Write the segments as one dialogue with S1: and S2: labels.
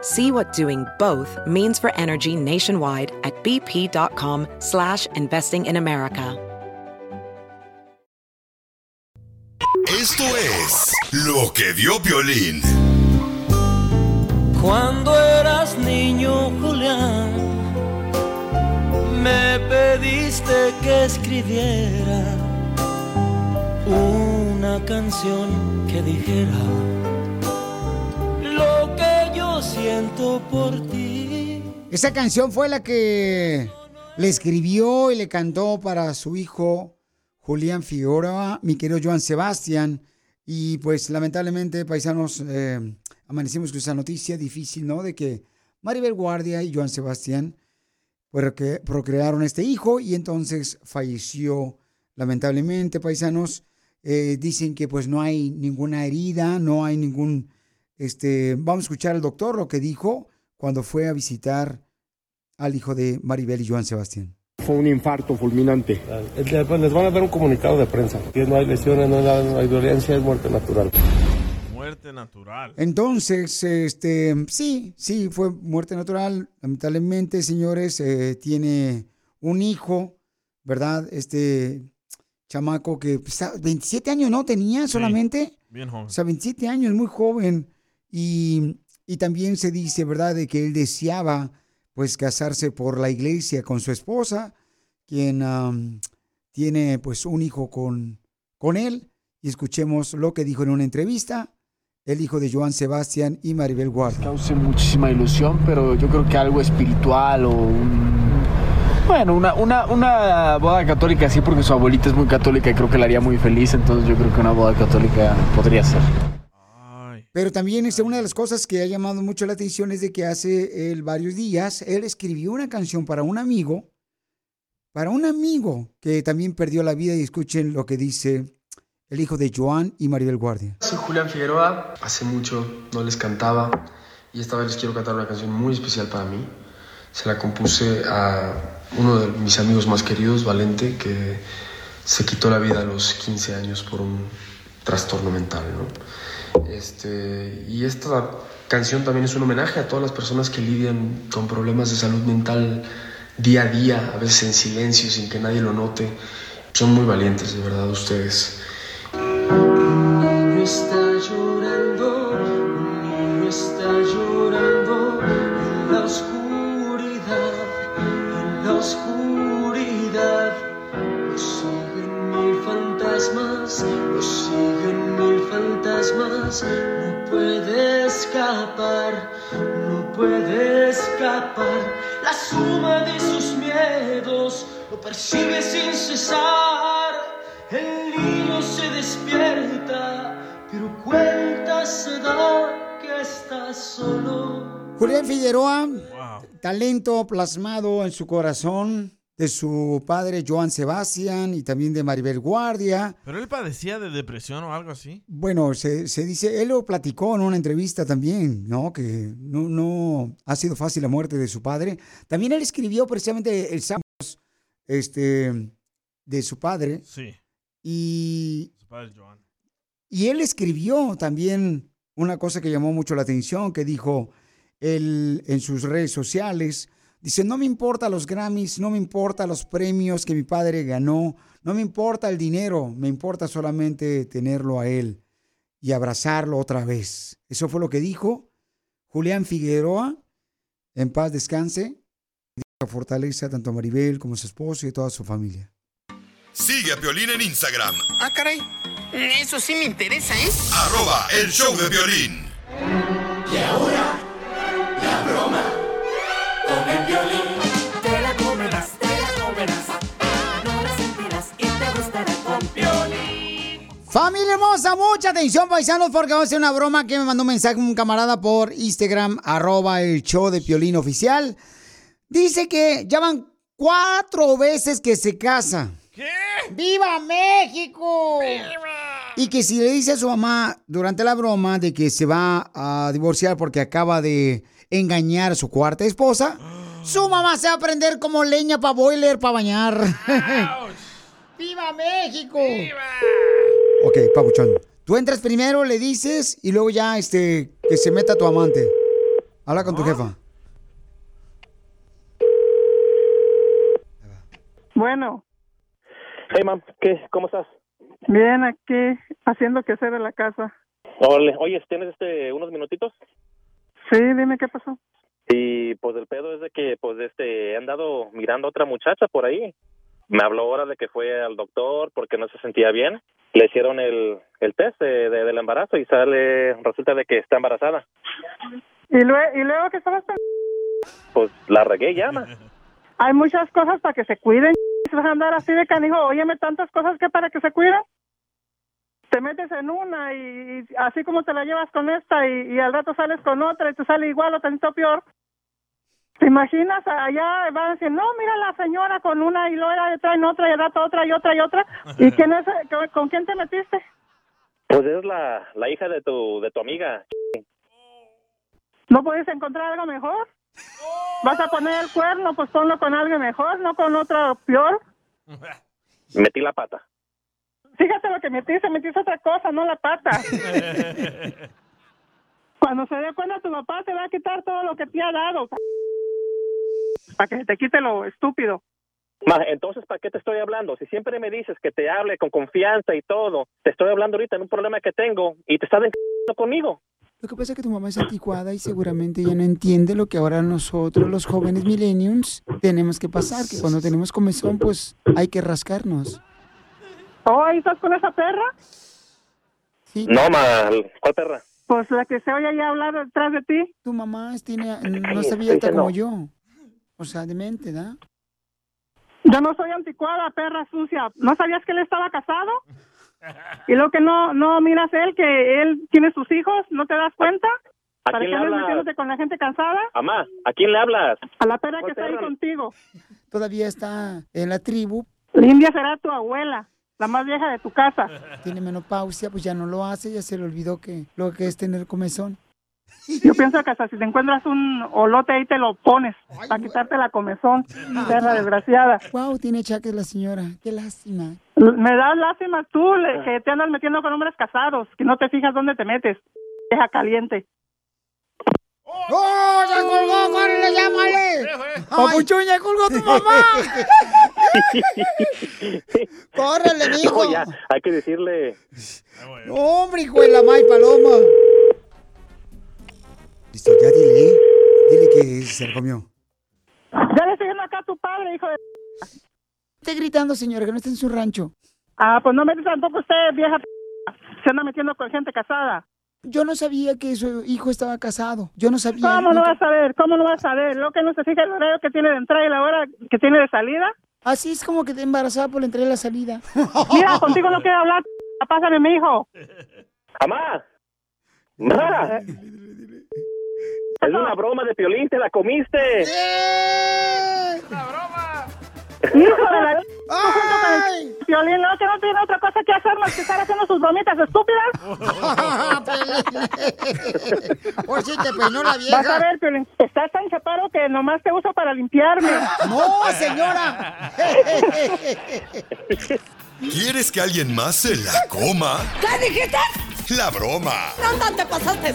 S1: See what doing both means for energy nationwide at bp.com slash investing in America.
S2: Esto es lo que vio Violín.
S3: Cuando eras niño, Julián, me pediste que escribiera una canción que dijera lo siento por ti.
S4: Esa canción fue la que le escribió y le cantó para su hijo Julián Figueroa, mi querido Joan Sebastián. Y pues lamentablemente, paisanos, eh, amanecimos con esa noticia difícil, ¿no? De que Maribel Guardia y Joan Sebastián pues, que procrearon este hijo y entonces falleció lamentablemente, paisanos. Eh, dicen que pues no hay ninguna herida, no hay ningún, este, vamos a escuchar al doctor lo que dijo cuando fue a visitar al hijo de Maribel y Joan Sebastián.
S5: Fue un infarto fulminante.
S6: Pues les van a dar un comunicado de prensa. Que no hay lesiones, no hay, no hay violencia, es muerte natural.
S7: Muerte natural.
S4: Entonces, este, sí, sí, fue muerte natural. Lamentablemente, señores, eh, tiene un hijo, ¿verdad? Este chamaco que pues, 27 años no tenía solamente.
S7: Bien joven.
S4: O sea, 27 años, muy joven. Y, y también se dice, ¿verdad?, de que él deseaba, pues, casarse por la iglesia con su esposa, quien am, tiene, pues, un hijo con, con él. Y escuchemos lo que dijo en una entrevista el hijo de Joan Sebastián y Maribel Guardia.
S5: Cause muchísima ilusión, pero yo creo que algo espiritual o un... Bueno, una, una, una boda católica sí, porque su abuelita es muy católica y creo que la haría muy feliz, entonces yo creo que una boda católica podría ser.
S4: Pero también este, una de las cosas que ha llamado mucho la atención es de que hace él varios días él escribió una canción para un amigo, para un amigo que también perdió la vida y escuchen lo que dice el hijo de Joan y Maribel Guardia.
S8: Soy Julián Figueroa, hace mucho no les cantaba y esta vez les quiero cantar una canción muy especial para mí. Se la compuse a uno de mis amigos más queridos, Valente, que se quitó la vida a los 15 años por un trastorno mental. ¿no? Este, y esta canción también es un homenaje a todas las personas que lidian con problemas de salud mental día a día, a veces en silencio, sin que nadie lo note. Son muy valientes, de verdad, ustedes.
S3: No puede escapar, no puede escapar. La suma de sus miedos lo persigue sin cesar. El niño se despierta, pero cuenta se da que está solo.
S4: Julián Figueroa, talento plasmado en su corazón de su padre Joan Sebastián y también de Maribel Guardia.
S7: Pero él padecía de depresión o algo así.
S4: Bueno, se, se dice, él lo platicó en una entrevista también, ¿no? Que no, no ha sido fácil la muerte de su padre. También él escribió precisamente el sábado este, de su padre.
S7: Sí.
S4: Y,
S7: Su padre Joan.
S4: y él escribió también una cosa que llamó mucho la atención, que dijo él en sus redes sociales. Dice, no me importa los Grammys, no me importa los premios que mi padre ganó, no me importa el dinero, me importa solamente tenerlo a él y abrazarlo otra vez. Eso fue lo que dijo Julián Figueroa, en paz descanse, y fortaleza tanto a Maribel como a su esposo y a toda su familia.
S2: Sigue a Piolín en Instagram,
S9: Ah, caray. Eso sí me interesa, ¿eh?
S2: arroba el show de violín.
S3: Y ahora, la broma violín. Te la comerás, te la comerás. No la sentirás y te gustará con violín.
S4: Familia hermosa, mucha atención, paisanos, porque vamos a hacer una broma que me mandó un mensaje un camarada por Instagram, arroba el show de Piolín oficial. Dice que ya van cuatro veces que se casa. ¿Qué? ¡Viva México! Y que si le dice a su mamá durante la broma de que se va a divorciar porque acaba de engañar a su cuarta esposa, su mamá se va a prender como leña para boiler para bañar. ¡Viva México! Ok, papuchón. Tú entras primero, le dices y luego ya este que se meta tu amante. Habla con tu jefa.
S10: Bueno,
S11: Hey, mam, ¿qué? ¿Cómo estás?
S10: bien aquí haciendo que hacer en la casa.
S11: Órale, Oye, ¿tienes este, unos minutitos?
S10: Sí, dime qué pasó.
S11: Y pues el pedo es de que pues este he andado mirando a otra muchacha por ahí. Me habló ahora de que fue al doctor porque no se sentía bien. Le hicieron el, el test de, de- del embarazo y sale, resulta de que está embarazada.
S10: Y luego, y luego que estabas
S11: Pues la regué ya, ma.
S10: hay muchas cosas para que se cuiden. Si vas a andar así de canijo, óyeme tantas cosas que para que se cuiden. Te metes en una y, y así como te la llevas con esta y, y al rato sales con otra y te sale igual o tantito peor. ¿Te imaginas? Allá van a decir, no, mira la señora con una y luego traen otra y rato otra y otra y otra. ¿Y quién es, con, con quién te metiste?
S11: Pues es la, la hija de tu, de tu amiga.
S10: ¿No puedes encontrar algo mejor? ¿Vas a poner el cuerno? Pues ponlo con algo mejor, no con otro peor.
S11: Metí la pata.
S10: Fíjate lo que metiste, metiste otra cosa, no la pata. Cuando se dé cuenta tu papá te va a quitar todo lo que te ha dado. Para que se te quite lo estúpido.
S11: Ma, entonces, ¿para qué te estoy hablando? Si siempre me dices que te hable con confianza y todo, te estoy hablando ahorita en un problema que tengo y te estás conmigo.
S4: Lo que pasa es que tu mamá es anticuada y seguramente ella no entiende lo que ahora nosotros, los jóvenes millenniums, tenemos que pasar, que cuando tenemos comezón, pues hay que rascarnos.
S10: ¿Oh, ahí estás con esa perra?
S11: No, ma, ¿cuál perra?
S10: Pues la que se oye ahí hablar detrás de ti.
S4: Tu mamá tiene, no está abierta como
S10: no.
S4: yo. O sea, demente, ¿da?
S10: Yo no soy anticuada, perra sucia. ¿No sabías que él estaba casado? Y lo que no no miras él, que él tiene sus hijos, ¿no te das cuenta?
S11: ¿A
S10: ¿Para
S11: quién
S10: qué
S11: le
S10: andas metiéndote con la gente cansada?
S11: Amá, ¿a quién le hablas?
S10: A la perra que
S11: ¿Cuál
S10: está ahí contigo.
S4: Todavía está en la tribu.
S10: India será tu abuela, la más vieja de tu casa.
S4: Tiene menopausia, pues ya no lo hace, ya se le olvidó que lo que es tener comezón.
S10: Yo pienso que hasta si te encuentras un olote ahí te lo pones para quitarte la comezón, perra desgraciada.
S4: Wow, tiene chaques la señora. Qué lástima.
S10: Me das lástima tú le- que te andas metiendo con hombres casados, que no te fijas dónde te metes. Vieja caliente.
S4: ¡Oh, ya colgó! ¡Córrele, llámale! ¡Papuchón, ya colgó tu mamá! ¡Córrele, mijo!
S11: No, ya, hay que decirle.
S4: ¡Hombre, hijo de la May Paloma! Listo, ya dile, ¿eh? Dile que se lo comió.
S10: Ya le estoy acá a tu padre, hijo de...
S4: Esté gritando, señora, que no está en su rancho.
S10: Ah, pues no metes tampoco usted, vieja... p***. Se anda metiendo con gente casada.
S4: Yo no sabía que su hijo estaba casado. Yo no sabía.
S10: ¿Cómo no vas a ver? ¿Cómo no vas a ver? ¿Lo que no se fija el horario que tiene de entrada y la hora que tiene de salida?
S4: Así es como que te embarazada por la entrada y la salida.
S10: Mira, contigo no quiero hablar. p***. Pásame mi hijo.
S11: Amá, ma. Es una broma de piolín, te la comiste.
S10: Hijo de la... el violín, ¿no? Que no tiene otra cosa que hacer más que estar haciendo sus bromitas estúpidas.
S4: Hoy sí te peinó la vieja.
S10: Vas a ver, Piolín, estás tan chaparro que nomás te uso para limpiarme.
S4: ¡No, señora!
S2: ¿Quieres que alguien más se la coma?
S12: ¿Qué dijiste?
S2: La broma.
S12: No, no te pasaste.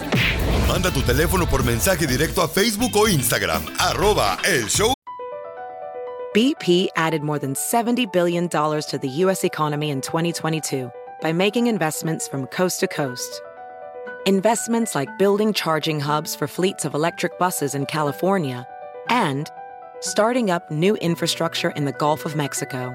S2: Manda tu teléfono por mensaje directo a Facebook o Instagram. Arroba el show.
S1: BP added more than $70 billion to the U.S. economy in 2022 by making investments from coast to coast. Investments like building charging hubs for fleets of electric buses in California and starting up new infrastructure in the Gulf of Mexico.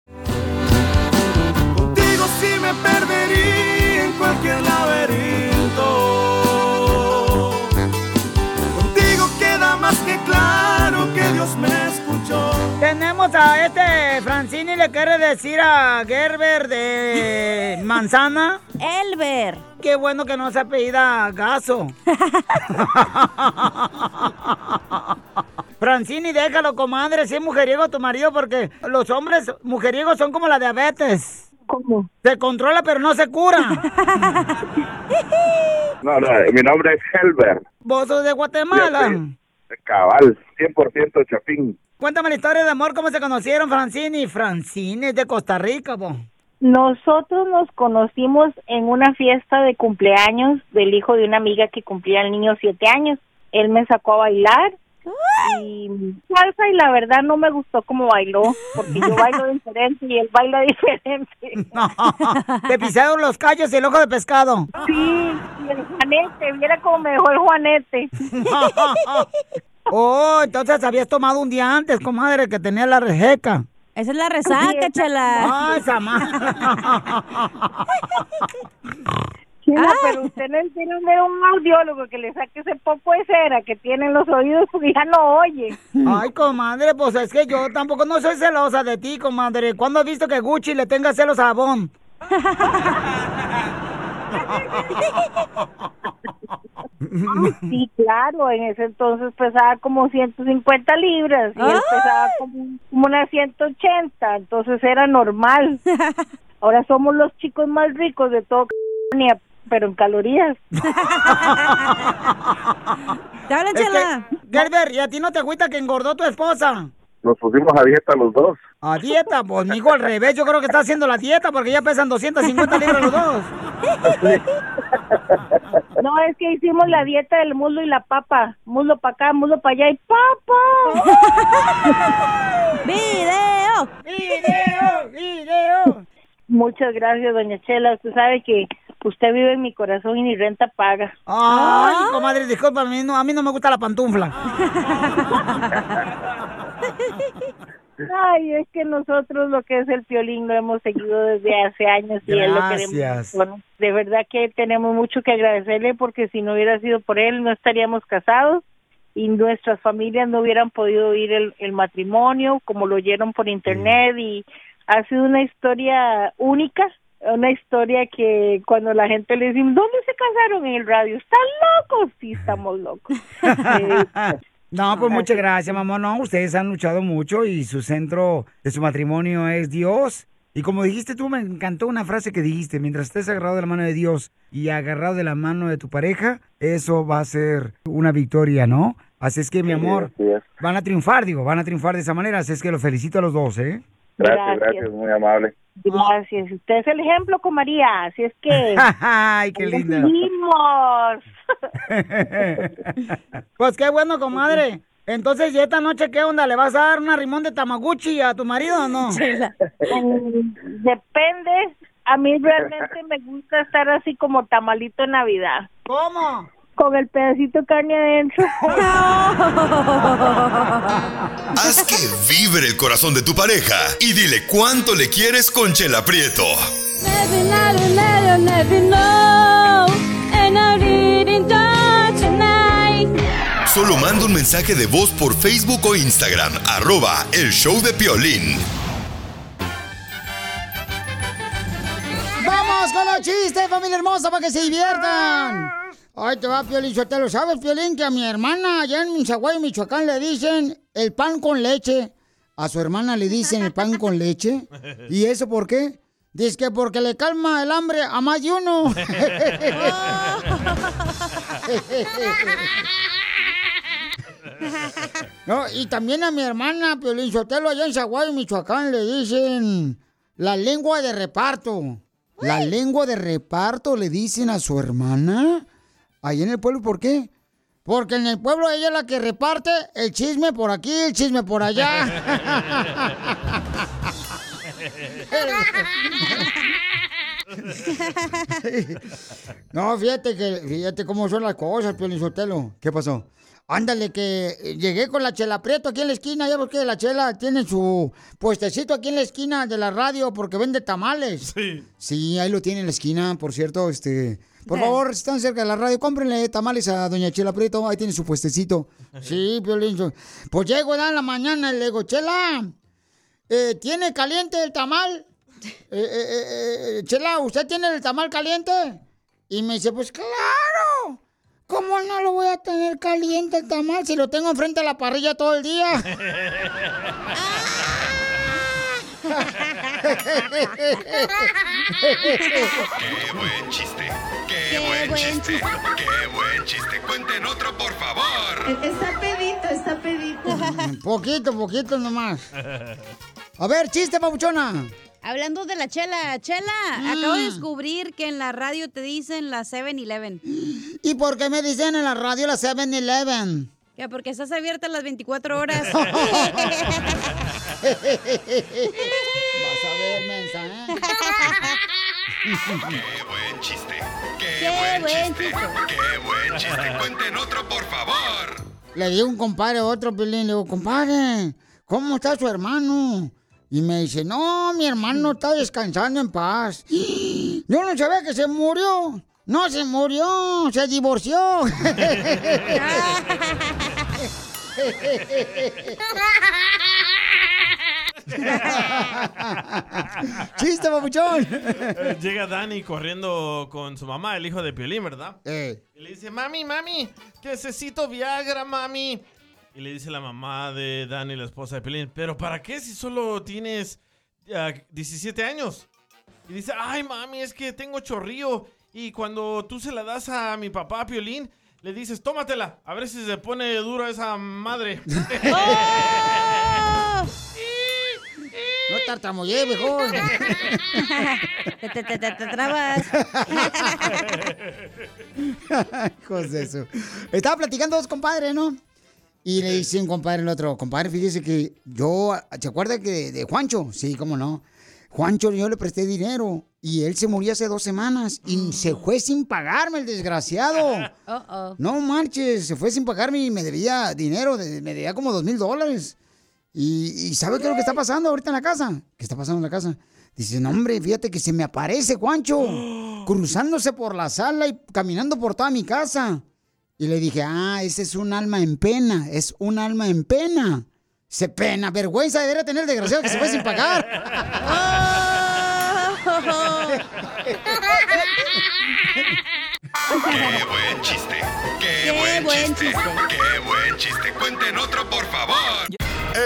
S4: Le quiere decir a Gerber de Manzana. Elber. Qué bueno que no se apellida Gaso. Francini, déjalo, comadre, si es mujeriego tu marido, porque los hombres mujeriegos son como la diabetes. ¿Cómo? Se controla, pero no se cura.
S13: No, no, mi nombre es Helber.
S4: Vos sos de Guatemala.
S13: Cabal, 100% chapín.
S4: Cuéntame la historia de amor, cómo se conocieron, Francini. Francini es de Costa Rica, po.
S14: Nosotros nos conocimos en una fiesta de cumpleaños del hijo de una amiga que cumplía el niño siete años. Él me sacó a bailar y salsa y la verdad no me gustó cómo bailó porque yo bailo diferente y él baila diferente.
S4: Te pisaron los callos y el ojo de pescado.
S14: Sí, y el Juanete, viera cómo me dejó el Juanete.
S4: Oh, entonces habías tomado un día antes, comadre, que tenía la rejeca.
S15: Esa es la resaca, chela.
S4: Ah, esa más.
S14: Chela, pero usted no entiende de un audiólogo que le saque ese poco de cera que tiene en los oídos porque ya no oye.
S4: Ay, comadre, pues es que yo tampoco no soy celosa de ti, comadre. ¿Cuándo has visto que Gucci le tenga celos a Avon?
S14: Sí, claro, en ese entonces pesaba como 150 libras y él pesaba como, como unas 180, entonces era normal. Ahora somos los chicos más ricos de todo California, pero en calorías.
S15: ¿Te hablan,
S4: Es que,
S15: chela?
S4: Gerber, ¿y a ti no te agüita que engordó tu esposa?
S13: Nos pusimos a dieta los dos.
S4: A dieta, pues mijo, al revés, yo creo que está haciendo la dieta porque ya pesan 250 libras los dos.
S14: No, es que hicimos la dieta del muslo y la papa. Muslo para acá, muslo para allá y papa.
S15: ¡Video!
S4: ¡Video! ¡Video!
S14: Muchas gracias, doña Chela. Usted sabe que usted vive en mi corazón y ni renta paga.
S4: Ay, comadre, disculpa, a mí no, a mí no me gusta la pantufla.
S14: Ay, es que nosotros lo que es el violín lo hemos seguido desde hace años y él lo queremos.
S4: Gracias.
S14: Bueno, de verdad que tenemos mucho que agradecerle porque si no hubiera sido por él no estaríamos casados y nuestras familias no hubieran podido oír el, el matrimonio como lo oyeron por internet y ha sido una historia única, una historia que cuando la gente le dice, ¿dónde se casaron en el radio? ¿Están locos? Sí, estamos locos. Eh,
S4: No, pues muchas gracias, mamá. No, ustedes han luchado mucho y su centro de su matrimonio es Dios. Y como dijiste tú, me encantó una frase que dijiste, mientras estés agarrado de la mano de Dios y agarrado de la mano de tu pareja, eso va a ser una victoria, ¿no? Así es que, mi
S13: Sí,
S4: amor, van a triunfar, digo, van a triunfar de esa manera. Así es que los felicito a los dos, ¿eh?
S13: Gracias, gracias, muy amable.
S14: Gracias. Usted es el ejemplo con María, así es que...
S4: Ay, qué linda.
S14: Seguimos.
S4: Pues qué bueno, comadre. Entonces, ¿y esta noche qué onda? ¿Le vas a dar una rimón de Tamaguchi a tu marido o no?
S14: Mm, Depende. A mí realmente me gusta estar así como tamalito en Navidad.
S4: ¿Cómo?
S14: Con el pedacito de carne adentro.
S2: Haz que vibre el corazón de tu pareja y dile cuánto le quieres con Chela Prieto.
S3: Never, never, never, never know. And I didn't die tonight.
S2: Solo manda un mensaje de voz por Facebook o Instagram, arroba el show de Piolín.
S4: ¡Vamos con los chistes, familia hermosa, para que se diviertan! Ay, te va, Piolín, lo ¿Sabes, Piolín, que a mi hermana allá en Michoacán, Michoacán, le dicen el pan con leche? a su hermana le dicen el pan con leche. ¿Y eso por qué? Dice que porque le calma el hambre a más de uno. No, y también a mi hermana, Piolín Sotelo, allá en Zaguayo, Michoacán, le dicen la lengua de reparto. La lengua de reparto le dicen a su hermana. Ahí en el pueblo, ¿por qué? Porque en el pueblo ella es la que reparte el chisme por aquí, el chisme por allá. No, fíjate que, fíjate cómo son las cosas, Sotelo. ¿Qué pasó? Ándale, que llegué con la Chela Prieto aquí en la esquina, ya porque la Chela tiene su puestecito aquí en la esquina de la radio porque vende tamales.
S7: Sí.
S4: Sí, ahí lo tiene en la esquina, por cierto, este... Por favor, si están cerca de la radio, cómprenle tamales a doña Chela Prieto, ahí tiene su puestecito. Sí, Piolín. Pues llego ya en la mañana y le digo, Chela, eh, ¿tiene caliente el tamal? Eh, eh, Chela, ¿usted tiene el tamal caliente? Y me dice, pues claro. ¿Cómo no lo voy a tener caliente el tamal si lo tengo enfrente de la parrilla todo el día?
S2: ¡Qué buen chiste! ¡Qué, buen, chiste! ¡Qué buen chiste! ¡Cuenten otro, por favor!
S12: Está pedito, está pedito.
S4: poquito, poquito nomás. A ver, chiste, papuchona.
S15: Hablando de la chela, chela,
S4: Mm.
S15: acabo de descubrir que en la radio te dicen la 7-Eleven.
S4: ¿Y por qué me dicen en la radio la 7-Eleven?
S15: Que porque estás abierta las 24 horas.
S4: Vas a ver, mensa, ¿eh?
S2: ¡Qué buen chiste! ¡Qué,
S4: Qué
S2: buen,
S4: buen
S2: chiste! ¡Qué buen chiste! ¡Cuenten otro, por favor!
S4: Le di un compadre a otro pelín, le digo, compadre, ¿cómo está su hermano? Y me dice, no, mi hermano está descansando en paz. Yo no sabía que se murió. No se murió, se divorció. ¡Chiste, papuchón!
S7: Eh, Llega Dani corriendo con su mamá, el hijo de Piolín, ¿verdad? Y le dice, mami, mami, que necesito Viagra, mami. Y le dice la mamá de Dani, la esposa de Piolín, ¿pero para qué si solo tienes ah, 17 años? Y dice, ay, mami, es que tengo chorrío. Y cuando tú se la das a mi papá, Piolín, le dices, tómatela, a ver si se pone dura esa madre.
S4: No tartamudeé, viejo.
S15: te, te, te, te, trabas.
S4: Hijos de eso. Estaba platicando dos compadres, ¿no? Y le dice un compadre al otro, compadre, fíjese que yo, ¿se acuerda que de, de Juancho? Sí, cómo no. Juancho, yo le presté dinero y él se murió hace dos semanas y se fue sin pagarme, el desgraciado.
S15: Uh-oh.
S4: No marches, se fue sin pagarme y me debía dinero, me debía como dos mil dólares. Y, y ¿sabe qué es lo que está pasando ahorita en la casa? ¿Qué está pasando en la casa? Dice, no hombre, fíjate que se me aparece Juancho, cruzándose por la sala y caminando por toda mi casa. Y le dije, ah, ese es un alma en pena, es un alma en pena. Se pena, vergüenza debería tener el desgraciado que se fue sin pagar.
S2: ¡Qué buen chiste! ¡Qué, buen, chiste! ¡Qué buen chiste! ¡Cuenten otro, por favor!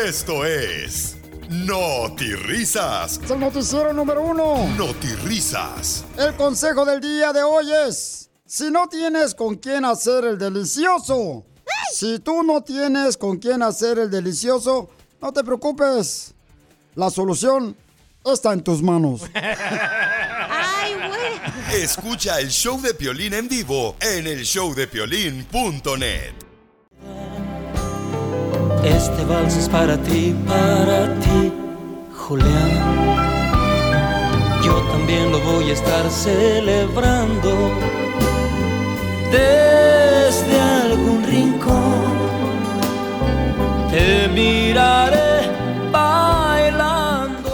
S2: Esto es... Risas.
S4: Es el noticiero número uno.
S2: Risas.
S4: El consejo del día de hoy es, si no tienes con quién hacer el delicioso, si tú no tienes con quién hacer el delicioso, no te preocupes. La solución está en tus manos.
S2: Escucha el show de Piolín en vivo en el showdepiolín.net.
S16: Este vals es para ti, para ti, Julián. Yo también lo voy a estar celebrando desde algún rincón. Te miraré.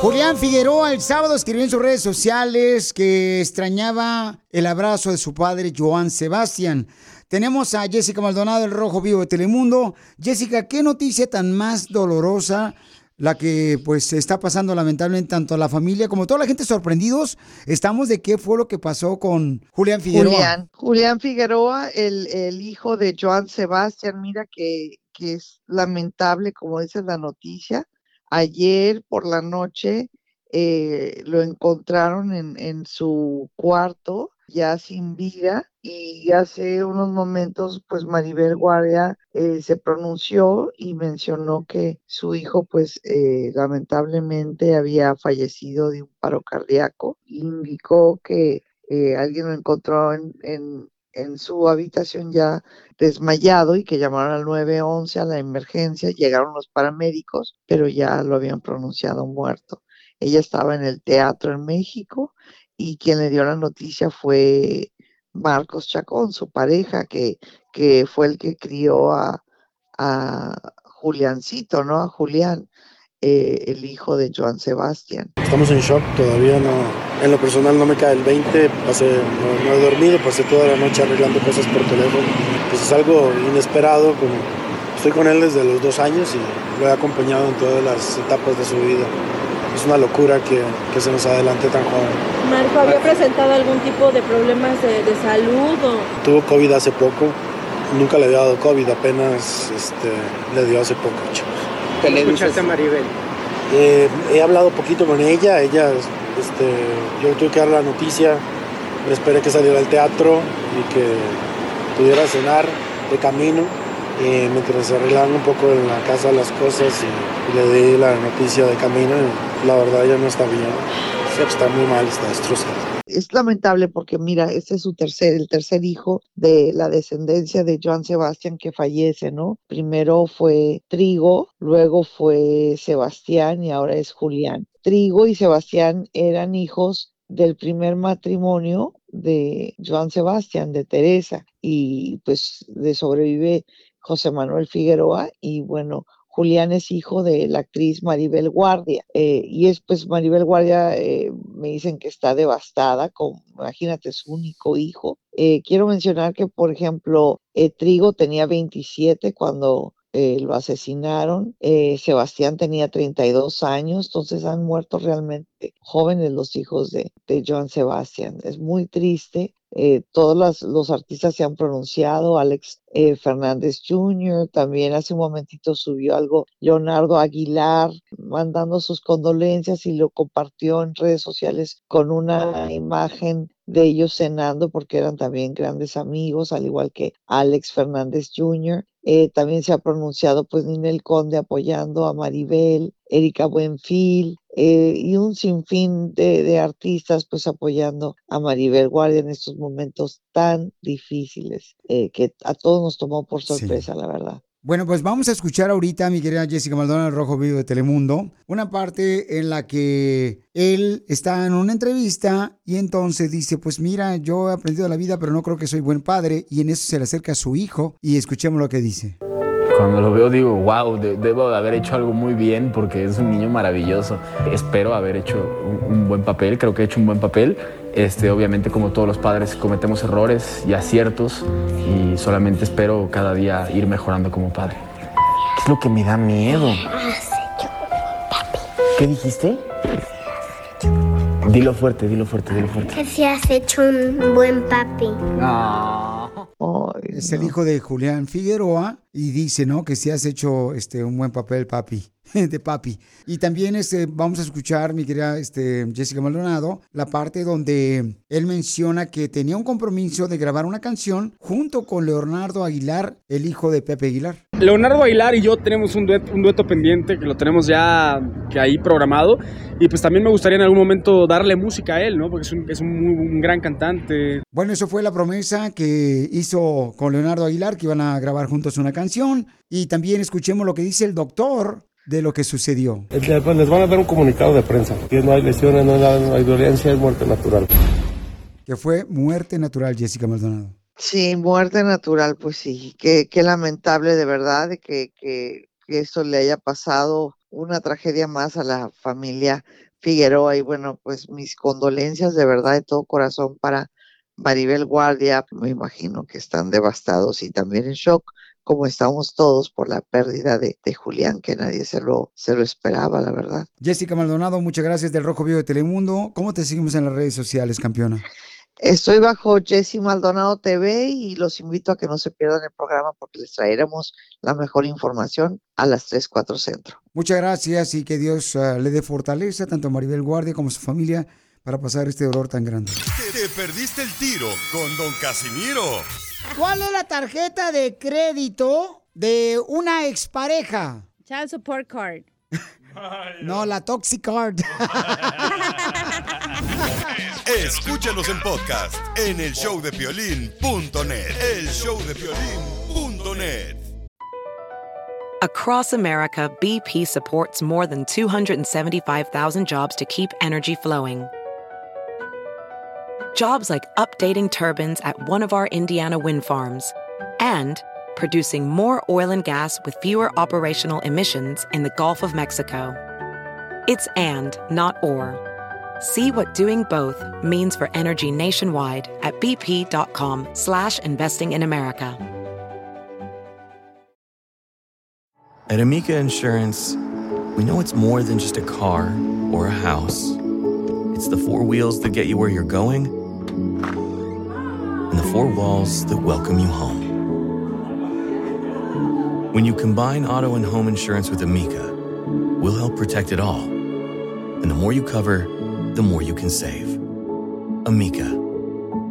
S4: Julián Figueroa el sábado escribió en sus redes sociales que extrañaba el abrazo de su padre Joan Sebastián. Tenemos a Jessica Maldonado, el Rojo Vivo de Telemundo. Jessica, ¿qué noticia tan más dolorosa la que pues está pasando lamentablemente tanto a la familia como toda la gente sorprendidos estamos de qué fue lo que pasó con Julián Figueroa?
S17: Julián, Julián Figueroa, el, hijo de Joan Sebastián, mira que, que es lamentable, como dice la noticia. Ayer por la noche eh, lo encontraron en, en su cuarto ya sin vida y hace unos momentos pues Maribel Guardia eh, se pronunció y mencionó que su hijo pues eh, lamentablemente había fallecido de un paro cardíaco indicó que eh, alguien lo encontró en, en, en su habitación ya desmayado y que llamaron al 911 a la emergencia, llegaron los paramédicos, pero ya lo habían pronunciado muerto. Ella estaba en el teatro en México y quien le dio la noticia fue Marcos Chacón, su pareja, que, que fue el que crió a, a Juliancito, ¿no? A Julián, eh, el hijo de Joan Sebastián.
S18: Estamos en shock, todavía no, en lo personal no me cae el 20, pasé, no, no he dormido, pasé toda la noche arreglando cosas por teléfono. Pues es algo inesperado, como estoy con él desde los dos años y lo he acompañado en todas las etapas de su vida. Es una locura que, que se nos adelante tan joven.
S19: Marco, ¿había presentado algún tipo de problemas de, de salud o...?
S18: Tuvo COVID hace poco, nunca le había dado COVID, apenas este, le dio hace poco.
S20: ¿Qué le escuchaste a Maribel?
S18: Eh, he hablado poquito con ella, ella, este, yo tuve que dar la noticia, me esperé que saliera al teatro y que pudiera cenar de camino, y mientras se arreglaban un poco en la casa las cosas y, y le di la noticia de camino, y la verdad ella no está bien, está muy mal, está destrozada.
S17: Es lamentable porque mira, este es su tercer, el tercer hijo de la descendencia de Joan Sebastián que fallece, ¿no? Primero fue Trigo, luego fue Sebastián y ahora es Julián. Trigo y Sebastián eran hijos del primer matrimonio de Joan Sebastián, de Teresa, y pues le sobrevive José Manuel Figueroa y bueno, Julián es hijo de la actriz Maribel Guardia. eh, y es pues Maribel Guardia eh, me dicen que está devastada, con, imagínate, su único hijo. Eh, quiero mencionar que, por ejemplo, Trigo tenía 27 cuando eh, lo asesinaron. eh, Sebastián tenía 32 años, entonces han muerto realmente jóvenes los hijos de, de Joan Sebastián. Es muy triste. Eh, todos las- los artistas se han pronunciado, Alex eh, Fernández Jr., también hace un momentito subió algo Leonardo Aguilar, mandando sus condolencias y lo compartió en redes sociales con una imagen de ellos cenando porque eran también grandes amigos, al igual que Alex Fernández Jr. Eh, también se ha pronunciado pues Ninel Conde apoyando a Maribel, Erika Buenfil eh, y un sinfín de, de artistas pues apoyando a Maribel Guardia en estos momentos tan difíciles eh, que a todos nos tomó por sorpresa, la verdad.
S4: Bueno, pues vamos a escuchar ahorita, mi querida Jessica Maldonado, el Rojo Vivo de Telemundo, una parte en la que él está en una entrevista y entonces dice, pues mira, yo he aprendido la vida, pero no creo que soy buen padre, y en eso se le acerca a su hijo y escuchemos lo que dice.
S5: Cuando lo veo digo, wow, de- debo de haber hecho algo muy bien porque es un niño maravilloso. Espero haber hecho un, un buen papel, creo que he hecho un buen papel. Este, obviamente como todos los padres cometemos errores y aciertos y solamente espero cada día ir mejorando como padre. ¿Qué es lo que me da miedo? ¿Qué dijiste? Dilo fuerte, dilo fuerte, dilo fuerte.
S21: Que si has hecho un buen papi.
S4: Es el hijo de Julián Figueroa y dice, ¿no? Que si has hecho este, un buen papel, papi, de papi. Y también este, vamos a escuchar, mi querida este, Jessica Maldonado, la parte donde él menciona que tenía un compromiso de grabar una canción junto con Leonardo Aguilar, el hijo de Pepe Aguilar.
S22: Leonardo Aguilar y yo tenemos un dueto, un dueto pendiente que lo tenemos ya que ahí programado y pues también me gustaría en algún momento darle música a él, ¿no? Porque es un, es un muy un gran cantante.
S4: Bueno, eso fue la promesa que hizo con Leonardo Aguilar, que iban a grabar juntos una canción. Y también escuchemos lo que dice el doctor de lo que sucedió.
S6: Les les van a dar un comunicado de prensa. Que no hay lesiones, no hay, no hay violencia, es muerte natural.
S4: Que fue muerte natural, Jessica Maldonado.
S17: Sí, muerte natural, pues sí, qué, qué lamentable de verdad que, que, que esto le haya pasado una tragedia más a la familia Figueroa y bueno, pues mis condolencias de verdad de todo corazón para Maribel Guardia, me imagino que están devastados y también en shock como estamos todos por la pérdida de, de Julián, que nadie se lo, se lo esperaba, la verdad.
S4: Jessica Maldonado, muchas gracias del Rojo Vivo de Telemundo. ¿Cómo te seguimos en las redes sociales, campeona?
S17: Estoy bajo Jesse Maldonado TV y los invito a que no se pierdan el programa porque les traeremos la mejor información a las 3, 4 centro.
S4: Muchas gracias y que Dios ah, le dé fortaleza tanto a Maribel Guardia como a su familia para pasar este dolor tan grande.
S2: Te perdiste el tiro con Don Casimiro.
S4: ¿Cuál es la tarjeta de crédito de una expareja?
S15: Child support card.
S4: No, la Toxic Card.
S2: Escúchanos en podcast en el showdepiolín.net. El showdepiolín.net.
S1: Across America, BP supports more than 275,000 jobs to keep energy flowing. Jobs like updating turbines at one of our Indiana wind farms and producing more oil and gas with fewer operational emissions in the Gulf of Mexico. It's and, not or. See what doing both means for energy nationwide at bp.com slash investing in America.
S23: At Amica Insurance, we know it's more than just a car or a house. It's the four wheels that get you where you're going and the four walls that welcome you home. When you combine auto and home insurance with Amica, we'll help protect it all. And the more you cover, the more you can save. Amica,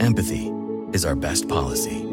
S23: empathy is our best policy.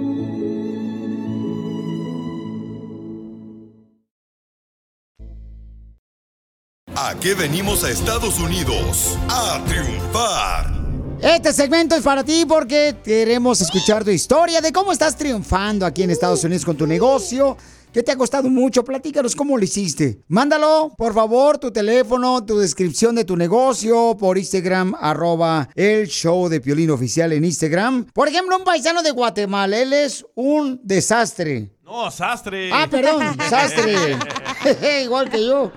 S2: ¿A qué venimos a Estados Unidos? A triunfar.
S4: Este segmento es para ti porque queremos escuchar tu historia de cómo estás triunfando aquí en Estados Unidos con tu negocio. ¿Qué te ha costado mucho? Platícanos cómo lo hiciste. Mándalo, por favor, tu teléfono, tu descripción de tu negocio por Instagram, arroba el show de Piolín Oficial en Instagram. Por ejemplo, un paisano de Guatemala, él es un desastre.
S7: No, sastre.
S4: Ah, perdón, sastre. Igual que yo.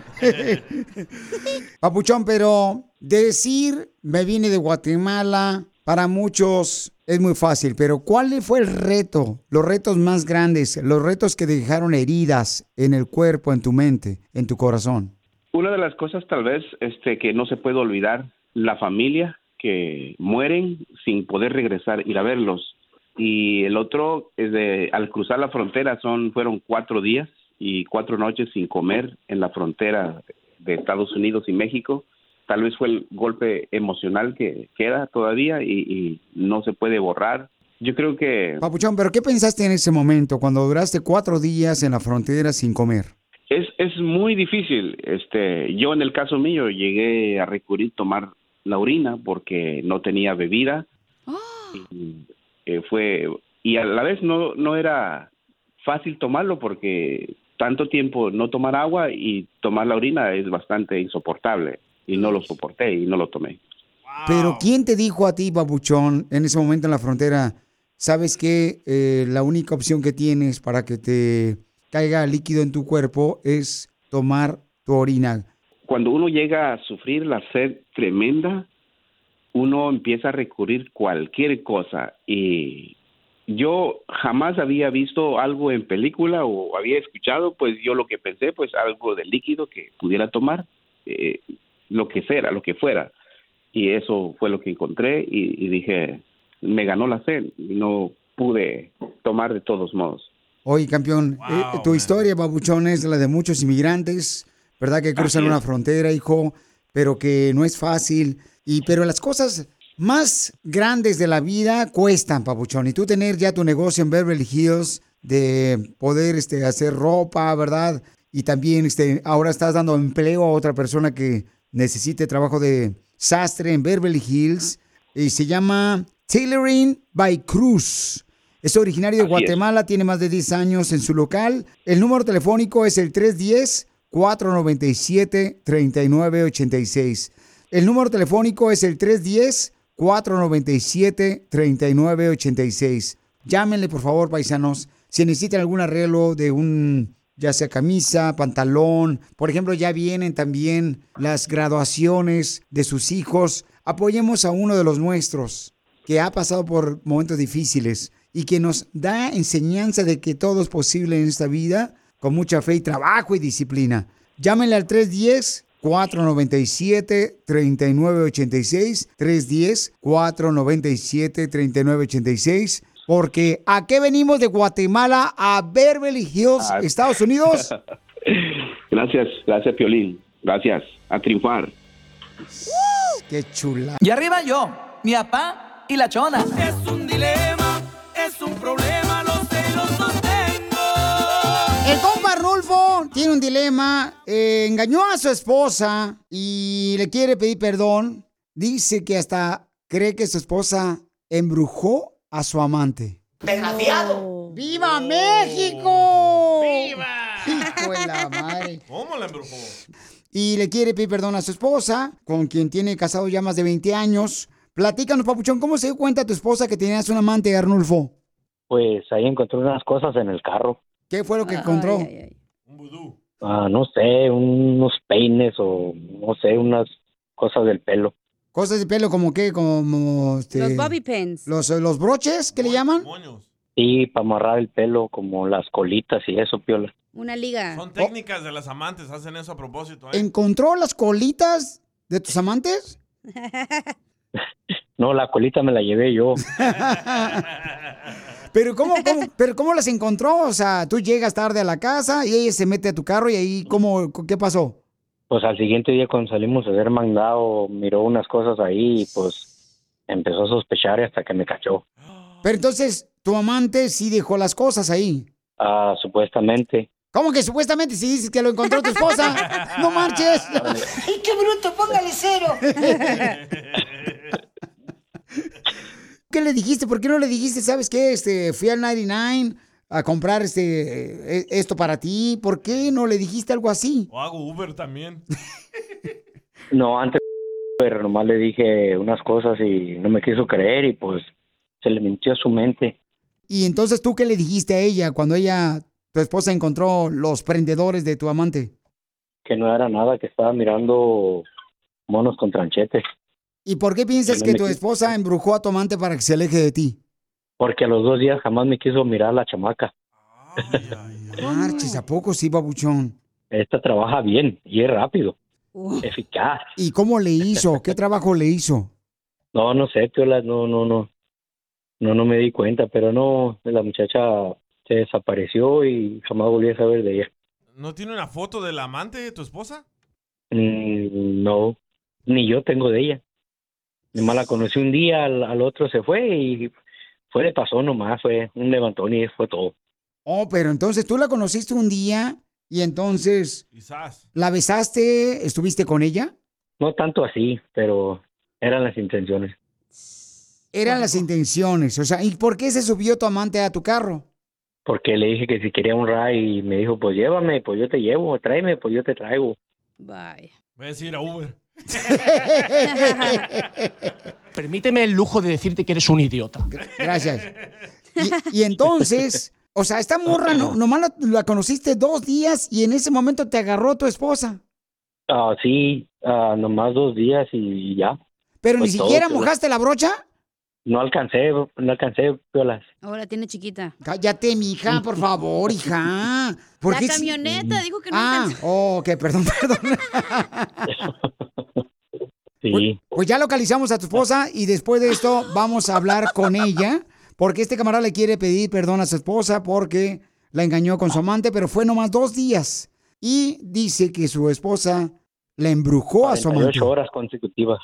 S4: Papuchón, pero decir me vine de Guatemala para muchos es muy fácil, pero ¿cuál fue el reto? Los retos más grandes, los retos que dejaron heridas en el cuerpo, en tu mente, en tu corazón.
S24: Una de las cosas tal vez este que no se puede olvidar, la familia que mueren sin poder regresar, ir a verlos. Y el otro es de al cruzar la frontera son fueron cuatro días y cuatro noches sin comer en la frontera de Estados Unidos y México. Tal vez fue el golpe emocional que queda todavía y, y no se puede borrar. Yo creo que
S4: Papuchón, ¿pero qué pensaste en ese momento cuando duraste cuatro días en la frontera sin comer?
S24: es, es muy difícil. Este, yo en el caso mío llegué a recurrir tomar la orina porque no tenía bebida. Y, eh, fue y a la vez no no era fácil tomarlo porque tanto tiempo no tomar agua y tomar la orina es bastante insoportable y no lo soporté y no lo tomé.
S4: Pero ¿quién te dijo a ti, Papuchón, en ese momento en la frontera, sabes que eh, la única opción que tienes para que te caiga líquido en tu cuerpo es tomar tu orina?
S24: Cuando uno llega a sufrir la sed tremenda, uno empieza a recurrir cualquier cosa y yo jamás había visto algo en película o había escuchado, pues yo lo que pensé, pues algo de líquido que pudiera tomar, eh, lo que sea, lo que fuera. Y eso fue lo que encontré y, y dije, me ganó la sed, y no pude tomar de todos modos.
S4: Oye, campeón, eh, tu historia, Papuchón, es la de muchos inmigrantes, ¿verdad? Que cruzan una frontera, hijo, pero que no es fácil. Y pero las cosas más grandes de la vida cuestan, Papuchón. Y tú tener ya tu negocio en Beverly Hills, de poder este, hacer ropa, ¿verdad? Y también este, ahora estás dando empleo a otra persona que necesite trabajo de sastre en Beverly Hills. Y se llama Tailoring by Cruz. Es originario de
S24: Así es.
S4: Guatemala, tiene más de 10 años en su local. El número telefónico es el 310-497-3986. El número telefónico es el 310-497-3986. Llámenle, por favor, paisanos. Si necesitan algún arreglo de un, ya sea camisa, pantalón. Por ejemplo, ya vienen también las graduaciones de sus hijos. Apoyemos a uno de los nuestros que ha pasado por momentos difíciles y que nos da enseñanza de que todo es posible en esta vida con mucha fe y trabajo y disciplina. Llámenle al 310-497-3986. 310-497-3986. Porque ¿a qué venimos de Guatemala a Beverly Hills,
S24: Ah.
S4: Estados Unidos?
S24: Gracias, gracias, Piolín. Gracias. A triunfar.
S4: Qué chula.
S25: Y arriba yo, mi papá y la chona.
S26: Es un dilema, es un problema,
S4: tiene un dilema. eh, engañó a su esposa y le quiere pedir perdón. Dice que hasta cree que su esposa embrujó a su amante.
S25: Desgraciado.
S4: ¡Viva México!
S7: ¡Viva!
S4: Hijo de la madre.
S7: ¿Cómo la embrujó?
S4: Y le quiere pedir perdón a su esposa, con quien tiene casado ya más de 20 años. Platícanos, papuchón, ¿cómo se dio cuenta tu esposa que tenías un amante, Arnulfo?
S27: Pues ahí encontré unas cosas en el carro.
S4: ¿Qué fue lo que encontró?
S27: Ah, no sé, unos peines o no sé, unas cosas del pelo.
S4: Cosas de pelo como qué, como... este,
S15: Los bobby pins.
S4: Los, los broches, ¿qué le llaman?
S27: Sí, para amarrar el pelo, como las colitas y eso, piola.
S15: Una liga.
S7: Son técnicas de las amantes, hacen eso a propósito. ¿eh?
S4: ¿Encontró las colitas de tus amantes?
S27: No, la colita me la llevé yo.
S4: Pero ¿cómo, cómo- pero ¿cómo las encontró? O sea, tú llegas tarde a la casa y ella se mete a tu carro y ahí, ¿cómo, ¿qué pasó?
S27: Pues al siguiente día cuando salimos a hacer mandado, miró unas cosas ahí y pues empezó a sospechar hasta que me cachó.
S4: Pero entonces, tu amante sí dejó las cosas ahí.
S27: Ah, supuestamente.
S4: ¿Cómo que supuestamente si dices que lo encontró tu esposa? ¡No marches!
S25: ¡Ay, qué bruto! ¡Póngale cero!
S4: ¿Qué le dijiste? ¿Por qué no le dijiste, sabes qué? Este, fui al 99 a comprar este, eh, esto para ti. ¿Por qué no le dijiste algo así?
S7: O hago Uber también.
S27: No, antes pero nomás le dije unas cosas y no me quiso creer y pues se le mintió a su mente.
S4: Y entonces, ¿tú qué le dijiste a ella cuando ella, tu esposa, encontró los prendedores de tu amante?
S27: que no era nada, que estaba mirando monos con tranchetes.
S4: ¿Y por qué piensas
S27: Que
S4: tu esposa embrujó a tu amante para que se aleje de ti?
S27: Porque a los dos días jamás me quiso mirar la chamaca.
S4: Marches, ¿a poco sí, babuchón?
S27: Esta trabaja bien y es rápido, eficaz.
S4: ¿Y cómo le hizo? ¿Qué trabajo le hizo?
S27: No, no sé, Piola, no, no, no. No, no me di cuenta, pero no, la muchacha se desapareció y jamás volví a saber de ella.
S7: ¿No tiene una foto del amante de tu esposa?
S27: Mm, no, ni yo tengo de ella. Nomás la conocí un día, al, al otro se fue y fue de pasó nomás, fue un levantón y fue todo.
S4: Oh, pero entonces tú la conociste un día y entonces
S7: Quizás.
S4: la besaste, estuviste con ella.
S27: No tanto así, pero eran las intenciones.
S4: Eran las intenciones. O sea, ¿y por qué se subió tu amante a tu carro?
S27: Porque le dije que si quería un ride y me dijo, pues llévame, pues yo te llevo, tráeme, pues yo te traigo.
S15: Bye.
S7: Voy a decir a Uber.
S28: Permíteme el lujo de decirte que eres un idiota.
S4: Gracias. Y, y entonces, o sea, esta morra no, nomás la, la conociste dos días y en ese momento te agarró tu esposa.
S27: Ah, sí, ah, nomás dos días y ya.
S4: Pero ni siquiera mojaste la brocha.
S27: No alcancé, no alcancé, Piolas.
S15: Ahora tiene chiquita.
S4: Cállate, mija, por favor, hija. ¿Por
S15: La
S4: qué si-
S15: camioneta, dijo que no
S4: Ah,
S15: alcanzó.
S4: oh, ok, perdón, perdón.
S27: Sí.
S4: Pues ya localizamos a tu esposa y después de esto vamos a hablar con ella porque este camarada le quiere pedir perdón a su esposa porque la engañó con su amante, pero fue nomás dos días. Y dice que su esposa la embrujó a su amante.
S27: 48 horas consecutivas.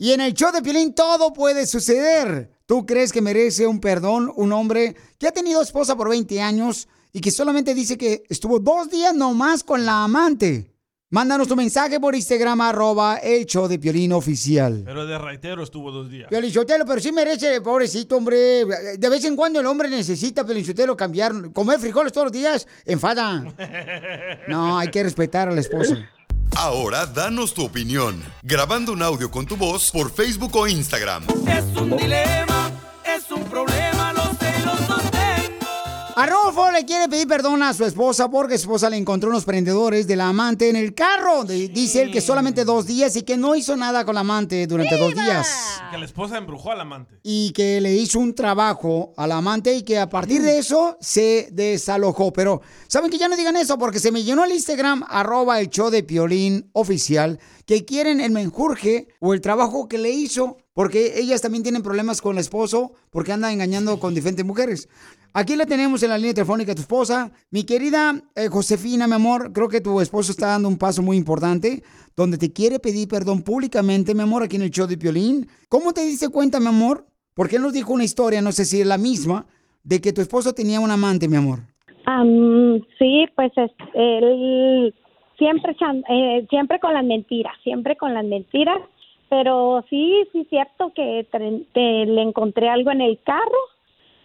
S4: Y en el show de Piolín todo puede suceder. ¿Tú crees que merece un perdón un hombre que ha tenido esposa por 20 años y que solamente dice que estuvo dos días nomás con la amante? Mándanos tu mensaje por Instagram, arroba el show de Piolín oficial.
S7: Pero de raitero estuvo dos días.
S4: Piolichotelo, pero sí merece, pobrecito, hombre. De vez en cuando el hombre necesita, Piolichotelo, cambiar. Comer frijoles todos los días, enfada. No, hay que respetar a la esposa.
S2: Ahora danos tu opinión, grabando un audio con tu voz por Facebook o Instagram.
S26: Es un dilema,
S4: Le quiere pedir perdón a su esposa porque su esposa le encontró unos prendedores de la amante en el carro. De- dice él que solamente dos días y que no hizo nada con la amante durante dos días.
S7: Que la esposa embrujó al amante.
S4: Y que le hizo un trabajo al amante y que a partir de eso se desalojó. Pero, ¿saben que ya no digan eso? Porque se me llenó el Instagram, arroba el show de Piolín oficial, que quieren el menjurje o el trabajo que le hizo, porque ellas también tienen problemas con el esposo, porque anda engañando con diferentes mujeres. Aquí la tenemos en la línea telefónica, tu esposa. Mi querida eh, Josefina, mi amor, creo que tu esposo está dando un paso muy importante, donde te quiere pedir perdón públicamente, mi amor, aquí en el show de Piolín. ¿Cómo te diste cuenta, mi amor? Porque él nos dijo una historia, no sé si es la misma, de que tu esposo tenía un amante, mi amor.
S29: Am, sí, pues es, él siempre, eh, siempre con las mentiras, siempre con las mentiras, pero sí, sí, cierto que le encontré algo en el carro.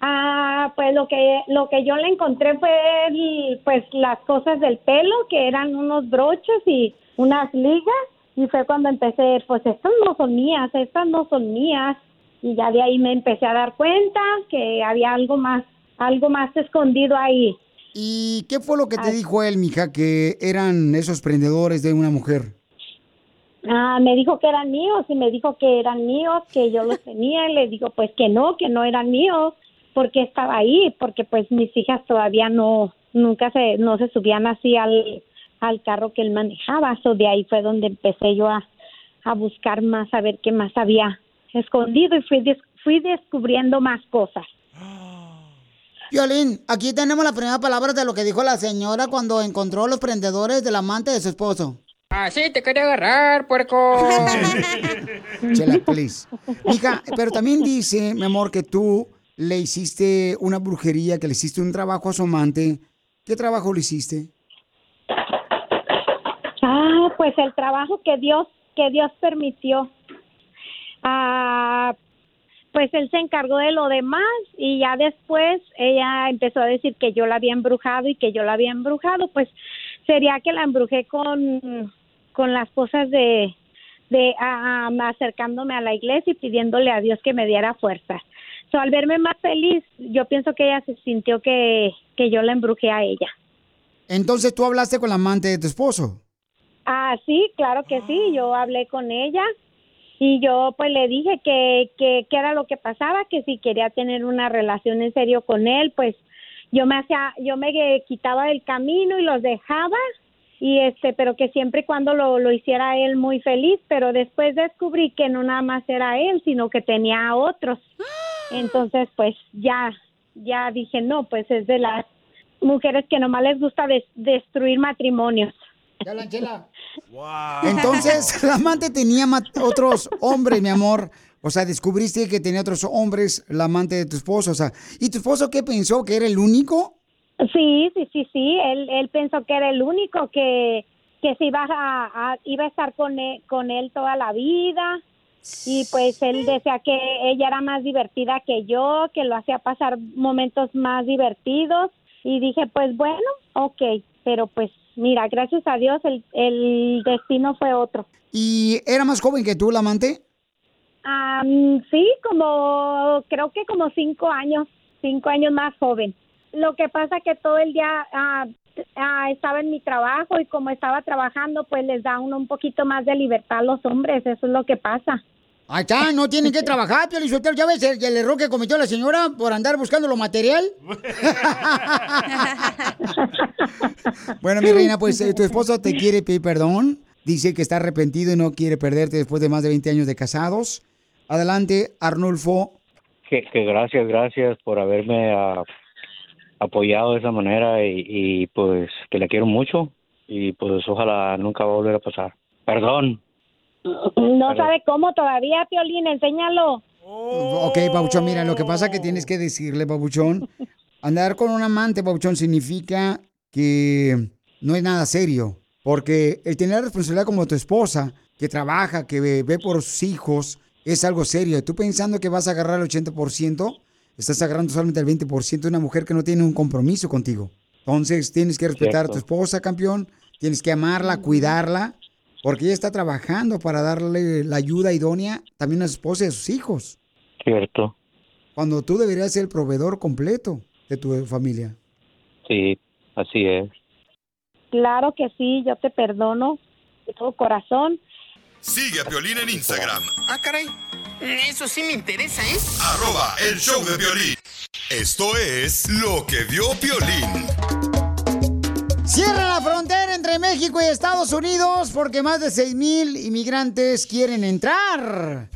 S29: Ah, pues lo que lo que yo le encontré fue el- pues las cosas del pelo, que eran unos broches y unas ligas, y fue cuando empecé, pues estas no son mías, estas no son mías, y ya de ahí me empecé a dar cuenta que había algo más, algo más escondido ahí.
S4: ¿Y qué fue lo que te dijo él, mija, que eran esos prendedores de una mujer?
S29: Ah, me dijo que eran míos y me dijo que eran míos, que yo los tenía y le digo pues que no, que no eran míos, porque estaba ahí, porque pues mis hijas todavía no, nunca se, no se subían así al, al carro que él manejaba, so de ahí fue donde empecé yo a, a buscar más, a ver qué más había escondido y fui, des- fui descubriendo más cosas.
S4: Violín, aquí tenemos la primera palabra de lo que dijo la señora cuando encontró los prendedores del amante de su esposo.
S30: Ah, sí, te quería agarrar, puerco.
S4: Chela, please. Mija, pero también dice, mi amor, que tú le hiciste una brujería, que le hiciste un trabajo a su amante. ¿Qué trabajo le hiciste?
S29: Ah, pues el trabajo que Dios que Dios permitió. Ah, pues él se encargó de lo demás y ya después ella empezó a decir que yo la había embrujado y que yo la había embrujado, pues sería que la embrujé con con las cosas de de ah, ah, acercándome a la iglesia y pidiéndole a Dios que me diera fuerza. So, al verme más feliz, yo pienso que ella se sintió que que yo la embrujé a ella.
S4: Entonces tú hablaste con la amante de tu esposo.
S29: Ah, sí, claro que sí. Yo hablé con ella y yo pues le dije que, que, que era lo que pasaba, que si quería tener una relación en serio con él, pues yo me hacía, yo me quitaba del camino y los dejaba y este, pero que siempre y cuando lo, lo hiciera él muy feliz, pero después descubrí que no nada más era él, sino que tenía a otros. Entonces pues ya, ya dije no, pues es de las mujeres que nomás les gusta des- destruir matrimonios.
S4: Chela, chela. Entonces, la amante tenía otros hombres, mi amor. O sea, descubriste que tenía otros hombres, la amante de tu esposo. O sea, ¿y tu esposo qué pensó? ¿Que era el único?
S29: Sí, sí, sí, sí. Él, él pensó que era el único que, que se iba a, a- iba a estar con él, con él toda la vida. Y pues él decía que ella era más divertida que yo, que lo hacía pasar momentos más divertidos. Y dije, pues bueno, ok. Pero pues mira, gracias a Dios el, el destino fue otro.
S4: ¿Y era más joven que tú, la amante?
S29: Am, sí, como creo que como cinco años, cinco años más joven. Lo que pasa que todo el día ah, estaba en mi trabajo y como estaba trabajando, pues les da uno un poquito más de libertad a los hombres, eso es lo que pasa.
S4: Ahí está, no tienen que trabajar, Pio Lizotero. ¿Ya ves el, el error que cometió la señora por andar buscando lo material? bueno, mi reina, pues eh, tu esposo te quiere pedir perdón. Dice que está arrepentido y no quiere perderte después de más de 20 años de casados. Adelante, Arnulfo.
S31: Que, que gracias, gracias por haberme ah, apoyado de esa manera y, y, pues que la quiero mucho y pues ojalá nunca va a volver a pasar. Perdón.
S29: No sabe cómo todavía, Piolín, enséñalo.
S4: Ok, Pabuchón, mira, lo que pasa es que tienes que decirle, Pabuchón, andar con un amante, Pabuchón, significa que no es nada serio. Porque el tener responsabilidad como tu esposa, que trabaja, que ve, ve por sus hijos, es algo serio. Tú pensando que vas a agarrar el 80%, estás agarrando solamente el 20% de una mujer que no tiene un compromiso contigo. Entonces tienes que respetar a tu esposa, campeón, tienes que amarla, cuidarla, porque ella está trabajando para darle la ayuda idónea también a su esposa y a sus hijos
S31: Cierto.
S4: cuando tú deberías ser el proveedor completo de tu familia.
S31: Sí, así es.
S29: Claro que sí, yo te perdono de todo corazón.
S2: Sigue a Piolín en Instagram,
S32: Ah, caray. Eso sí me interesa, ¿eh?
S2: arroba el show de violín. Esto es lo que vio Piolín.
S4: Cierran la frontera entre México y Estados Unidos porque más de 6 mil inmigrantes quieren entrar.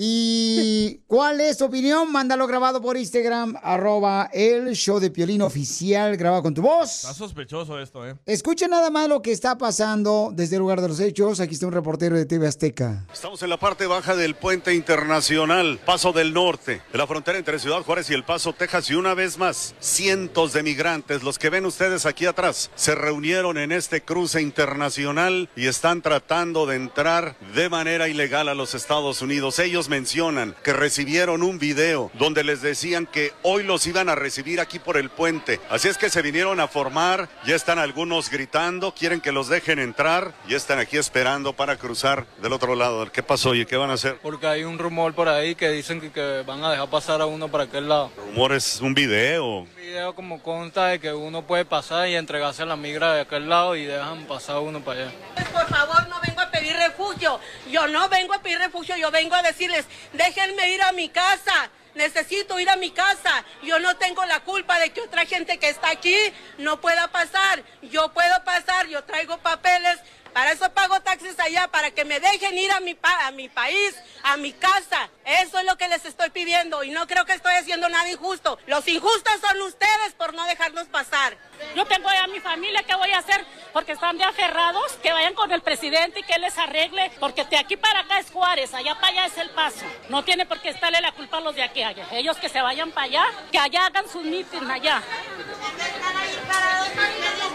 S4: ¿Y cuál es tu opinión? Mándalo grabado por Instagram, arroba el show de Piolín oficial, grabado con tu voz.
S7: Está sospechoso esto, ¿eh?
S4: Escuchen nada más lo que está pasando desde el lugar de los hechos. Aquí está un reportero de TV Azteca.
S33: Estamos en la parte baja del puente internacional, Paso del Norte, de la frontera entre Ciudad Juárez y El Paso, Texas. Y una vez más, cientos de migrantes, los que ven ustedes aquí atrás, se reunieron en este cruce internacional y están tratando de entrar de manera ilegal a los Estados Unidos. Ellos mencionan que recibieron un video donde les decían que hoy los iban a recibir aquí por el puente. Así es que se vinieron a formar, ya están algunos gritando, quieren que los dejen entrar y están aquí esperando para cruzar del otro lado. ¿Qué pasó y qué van a hacer?
S34: Porque hay un rumor por ahí que dicen que, que van a dejar pasar a uno para aquel lado.
S33: Rumores, un video.
S34: Un video como consta de que uno puede pasar y entregarse a la migra de aquel lado y dejan pasar a uno para allá.
S35: Por favor, no vengo a pedir refugio. Yo no vengo a pedir refugio, yo vengo a decirles, déjenme ir a mi casa. Necesito ir a mi casa. Yo no tengo la culpa de que otra gente que está aquí no pueda pasar. Yo puedo pasar, yo traigo papeles. Para eso pago taxis allá, para que me dejen ir a mi, pa- a mi país, a mi casa. Eso es lo que les estoy pidiendo y no creo que estoy haciendo nada injusto. Los injustos son ustedes por no dejarnos pasar.
S36: Yo tengo a mi familia, ¿qué voy a hacer? Porque están de aferrados, que vayan con el presidente y que él les arregle, porque de aquí para acá es Juárez, allá para allá es el paso. No tiene por qué estarle la culpa a los de aquí allá. Ellos que se vayan para allá, que allá hagan sus mítines allá.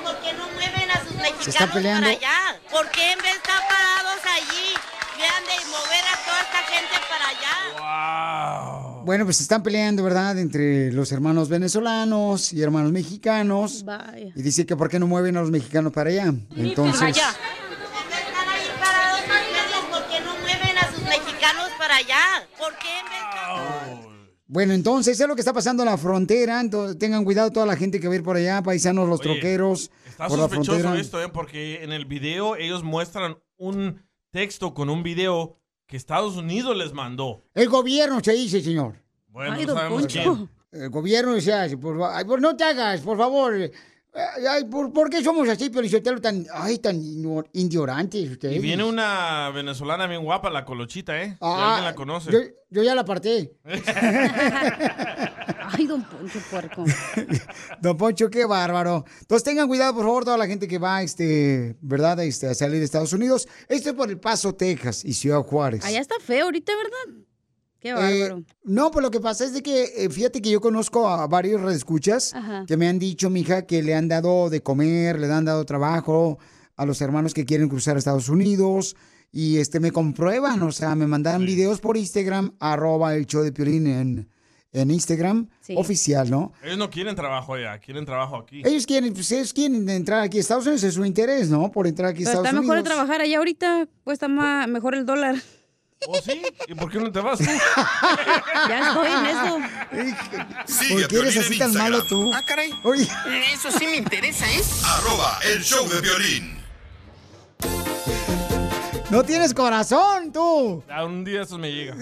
S35: ¿Por qué no mueven a sus
S4: Se está
S35: mexicanos
S4: peleando.
S35: para allá? ¿Por qué en vez de estar parados allí, vean de mover a toda esta gente para allá?
S4: Bueno, pues se están peleando, ¿verdad? Entre los hermanos venezolanos y hermanos mexicanos.
S15: Vaya.
S4: Y dice que por qué no mueven a los mexicanos para allá. Entonces,
S35: parados ustedes, ¿por qué no mueven a sus mexicanos para allá? ¿Por qué en vez
S4: bueno, entonces es lo que está pasando en la frontera. Entonces, tengan cuidado toda la gente que va a ir por allá, paisanos, los
S7: Oye,
S4: troqueros,
S7: Está
S4: por la
S7: sospechoso
S4: frontera.
S7: esto, ¿eh? Porque en el video ellos muestran un texto con un video que Estados Unidos les mandó.
S4: El gobierno se dice, señor.
S7: Bueno, no sabemos quién.
S4: El gobierno se hace, por favor. Ay, por- no te hagas, por favor. Ay, ay, ¿por, por qué somos así, Pelizotelo, tan, ay, tan ustedes?
S7: Y viene una venezolana bien guapa, la Colochita, ¿eh? Si
S4: Ah,
S7: alguien la conoce.
S4: Yo, yo ya la aparté.
S15: Ay, don Poncho Puerco.
S4: Don Poncho, qué bárbaro. Entonces tengan cuidado, por favor, toda la gente que va, este, ¿verdad? Este, a salir de Estados Unidos. Esto es por El Paso, Texas y Ciudad Juárez.
S15: Allá está feo ahorita, ¿verdad? Qué
S4: Eh,
S15: bárbaro.
S4: no, pues lo que pasa es de que, eh, fíjate que yo conozco a varios redescuchas
S15: Ajá.
S4: que me han dicho, mija, que le han dado de comer, le han dado trabajo a los hermanos que quieren cruzar a Estados Unidos y este me comprueban, o sea, me mandan videos por Instagram, arroba el show de Piolín en, en Instagram,
S7: Sí.
S4: oficial, ¿no?
S7: Ellos no quieren trabajo allá, quieren trabajo aquí.
S4: Ellos quieren, pues ellos quieren entrar aquí a Estados Unidos, es su interés, ¿no? Por entrar aquí a Estados
S15: está mejor de
S4: Unidos.
S15: trabajar allá ahorita, cuesta más, mejor el dólar.
S7: ¿Oh, sí? ¿Y por qué no te vas tú?
S15: Ya estoy en eso.
S2: Sigue
S4: ¿Por qué eres así tan malo tú?
S32: Ah, caray.
S4: Oye.
S32: Eso sí me interesa, ¿eh?
S2: Arroba el show de violín.
S4: No tienes corazón, tú.
S7: A un día eso me llega.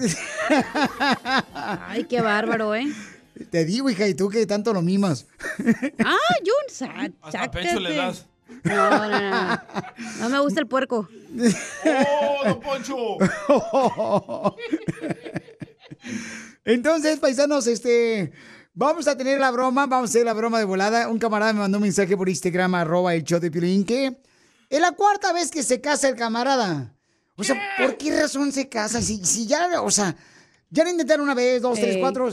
S15: Ay, qué bárbaro, ¿eh?
S4: Te digo, hija, y tú que tanto lo mimas.
S15: Ah, sa-
S7: Hasta pecho le das.
S15: No, no, no, no. Me gusta el puerco.
S7: ¡Oh, don Poncho!
S4: Entonces, paisanos, este. Vamos a tener la broma, vamos a hacer la broma de volada. Un camarada me mandó un mensaje por Instagram, arroba el show de Piolín, que es la cuarta vez que se casa el camarada. O sea, ¿por qué razón se casa? Si, si ya, o sea, ya lo intentaron una vez, dos, tres, cuatro.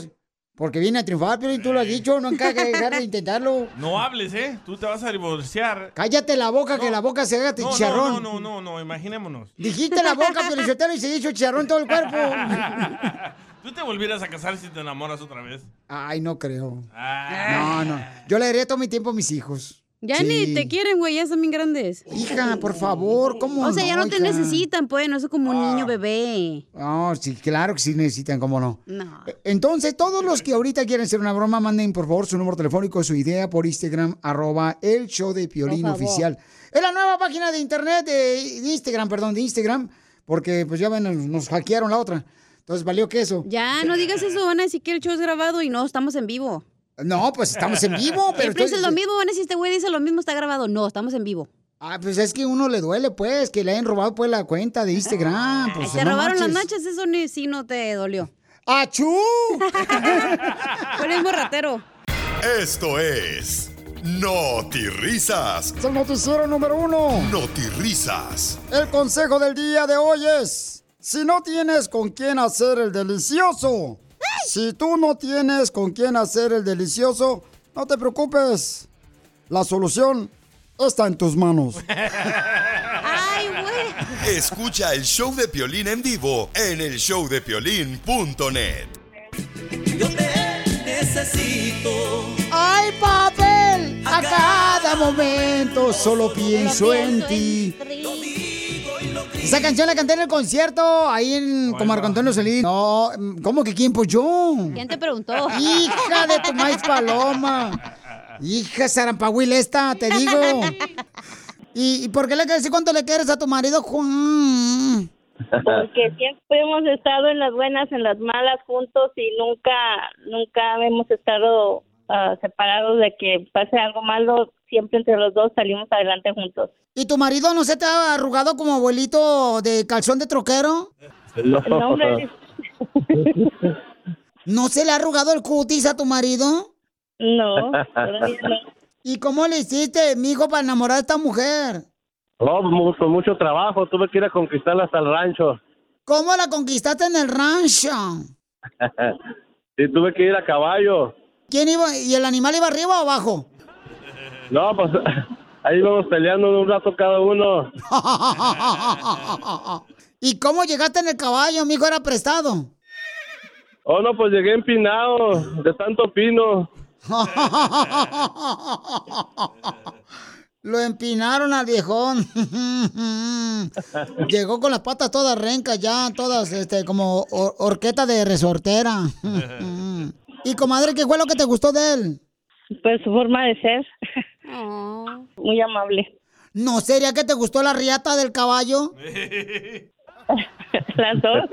S4: Porque viene a triunfar, Piolín, tú lo has dicho, no que dejar de intentarlo.
S7: No hables, ¿eh? Tú te vas a divorciar.
S4: Cállate la boca, que la boca se haga
S7: No,
S4: chicharrón.
S7: no, no, no, no, no, imaginémonos.
S4: Dijiste la boca, Piolín, y se hizo chicharrón todo el cuerpo.
S7: ¿Tú te volvieras a casar si te enamoras otra vez?
S4: Ay, no creo. No, no. Yo le daría todo mi tiempo a mis hijos.
S15: Ya
S4: Sí.
S15: ni te quieren, güey, ya están bien grandes.
S4: Hija, por favor, ¿cómo
S15: O sea, ya no, te
S4: hija?
S15: necesitan, pues, no es como un niño bebé.
S4: No, sí, claro que sí necesitan, ¿cómo no?
S15: No.
S4: Entonces, todos los que ahorita quieren hacer una broma, manden por favor su número telefónico, su idea por Instagram, arroba el show de Piolín oficial. Es la nueva página de internet, de, de Instagram, perdón, de Instagram, porque pues ya ven, nos- nos hackearon la otra. Entonces, valió queso.
S15: Ya, no digas eso, van a decir que el show es grabado y no, estamos en vivo.
S4: No, pues estamos en vivo, pero...
S15: Siempre
S4: estoy-
S15: lo mismo, van a decir, este güey dice lo mismo, está grabado. No, estamos en vivo.
S4: Ah, pues es que uno le duele, pues, que le hayan robado, pues, la cuenta de Instagram. Pues,
S15: Te
S4: no
S15: robaron las nachas, eso ni sí no te dolió.
S4: ¡Achú!
S15: Eres muy ratero.
S2: Esto es Risas.
S4: Es el noticiero número uno.
S2: Risas.
S4: El consejo del día de hoy es, si no tienes con quién hacer el delicioso, si tú no tienes con quién hacer el delicioso, no te preocupes. La solución está en tus manos.
S15: Ay, güey.
S2: Escucha el show de Piolín en vivo en el showdepiolín.net.
S3: Necesito.
S4: ¡Ay, papel! A cada momento solo pienso en ti. Esa canción la canté en el concierto ahí en con Marco Antonio Solís. No, ¿cómo que quién? Pues yo.
S15: ¿Quién te preguntó?
S4: Hija de tu maíz paloma. Hija Sarampahuil esta, te digo. ¿Y, y por qué le quieres decir cuánto le quieres a tu marido, Juan?
S29: Porque siempre hemos estado en las buenas, en las malas juntos y nunca, nunca hemos estado ah, separados de que pase algo malo. Siempre entre los dos salimos adelante juntos.
S4: ¿Y tu marido no se te ha arrugado como abuelito de calzón de troquero?
S29: No, hombre.
S4: ¿No se le ha arrugado el cutis a tu marido?
S29: No, todavía no.
S4: ¿Y cómo le hiciste, mijo, para enamorar a esta mujer?
S6: No, mu- con mucho trabajo, tuve que ir a conquistarla hasta el rancho.
S4: ¿Cómo la conquistaste en el rancho?
S6: sí, tuve que ir a caballo.
S4: ¿Quién iba? ¿Y el animal iba arriba o abajo?
S6: No, pues ahí íbamos peleando un rato cada uno.
S4: ¿Y cómo llegaste en el caballo, mijo? ¿Era prestado?
S6: Oh, no, pues llegué empinado, de tanto pino.
S4: Lo empinaron al viejón. Llegó con las patas todas rencas ya, todas este, como hor- horqueta de resortera. Y comadre, ¿qué fue lo que te gustó de él?
S29: Pues su forma de ser. Muy amable.
S4: ¿No sería que te gustó la riata del caballo?
S29: Las dos.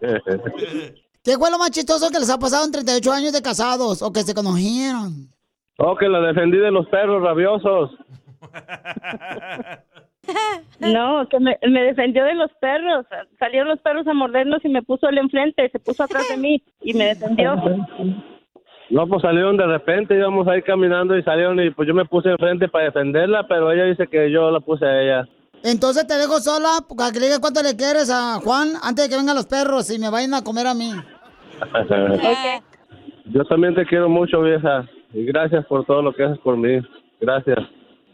S4: ¿Qué fue lo más chistoso que les ha pasado en 38 años de casados o que se conocieron?
S6: Oh, que la defendí de los perros rabiosos.
S29: No, que me, me defendió de los perros. Salieron los perros a mordernos y me puso él enfrente, se puso atrás de mí y me defendió.
S6: No, pues salieron de repente, íbamos ahí caminando y salieron y pues yo me puse enfrente para defenderla, pero ella dice que yo la puse a ella.
S4: Entonces te dejo sola para que le digas cuánto le quieres a Juan antes de que vengan los perros y me vayan a comer a mí.
S6: Yo también te quiero mucho, vieja, y gracias por todo lo que haces por mí. Gracias.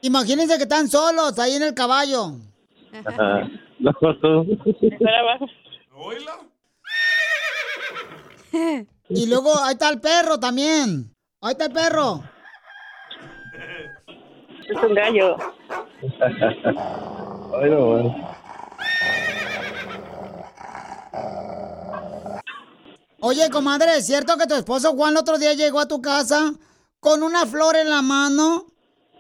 S4: Imagínense que están solos ahí en el caballo.
S6: No.
S4: Y luego ahí está el perro también. Ahí está el perro.
S29: Es un gallo.
S6: Ay, no, bueno.
S4: Oye, comadre, ¿es cierto que tu esposo Juan el otro día llegó a tu casa con una flor en la mano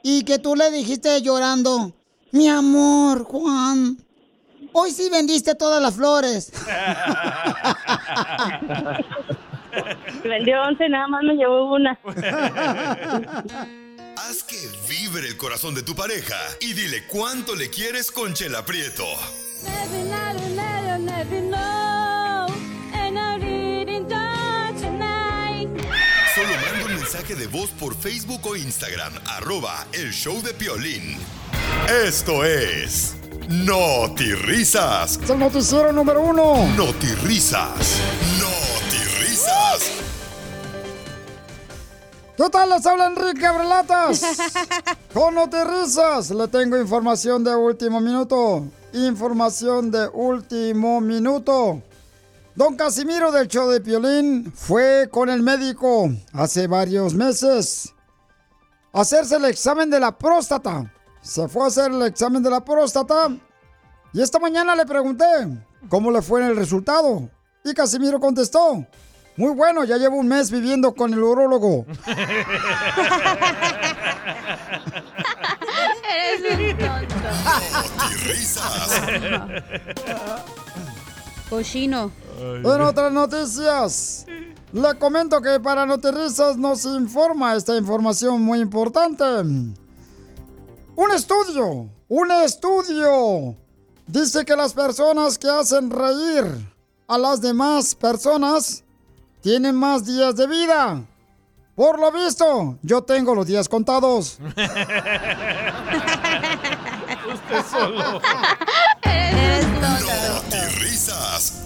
S4: y que tú le dijiste llorando, mi amor, Juan, hoy sí vendiste todas las flores?
S29: Vendió 11, nada más me llevó una.
S2: Haz que vibre el corazón de tu pareja y dile cuánto le quieres con Chela Prieto. Solo mensaje de voz por Facebook o Instagram, arroba el show de Piolín. Esto es Risas.
S4: Es el noticiero número uno.
S2: Risas. Risas.
S4: ¿Qué tal? Les habla Enrique Abrelatas. Con Notirrisas le tengo información de último minuto. Información de último minuto. Don Casimiro del show de Piolín fue con el médico hace varios meses. a hacerse el examen de la próstata. Se fue a hacer el examen de la próstata y esta mañana le pregunté cómo le fue en el resultado. Y Casimiro contestó, muy bueno, ya llevo un mes viviendo con el urólogo.
S15: Eres un tonto.
S2: risas.
S15: Cochino.
S4: En otras noticias, le comento que para Notirisas nos informa esta información muy importante. Un estudio, un estudio, dice que las personas que hacen reír a las demás personas tienen más días de vida. Por lo visto, yo tengo los días contados.
S7: Usted solo.
S15: Eres
S2: risas.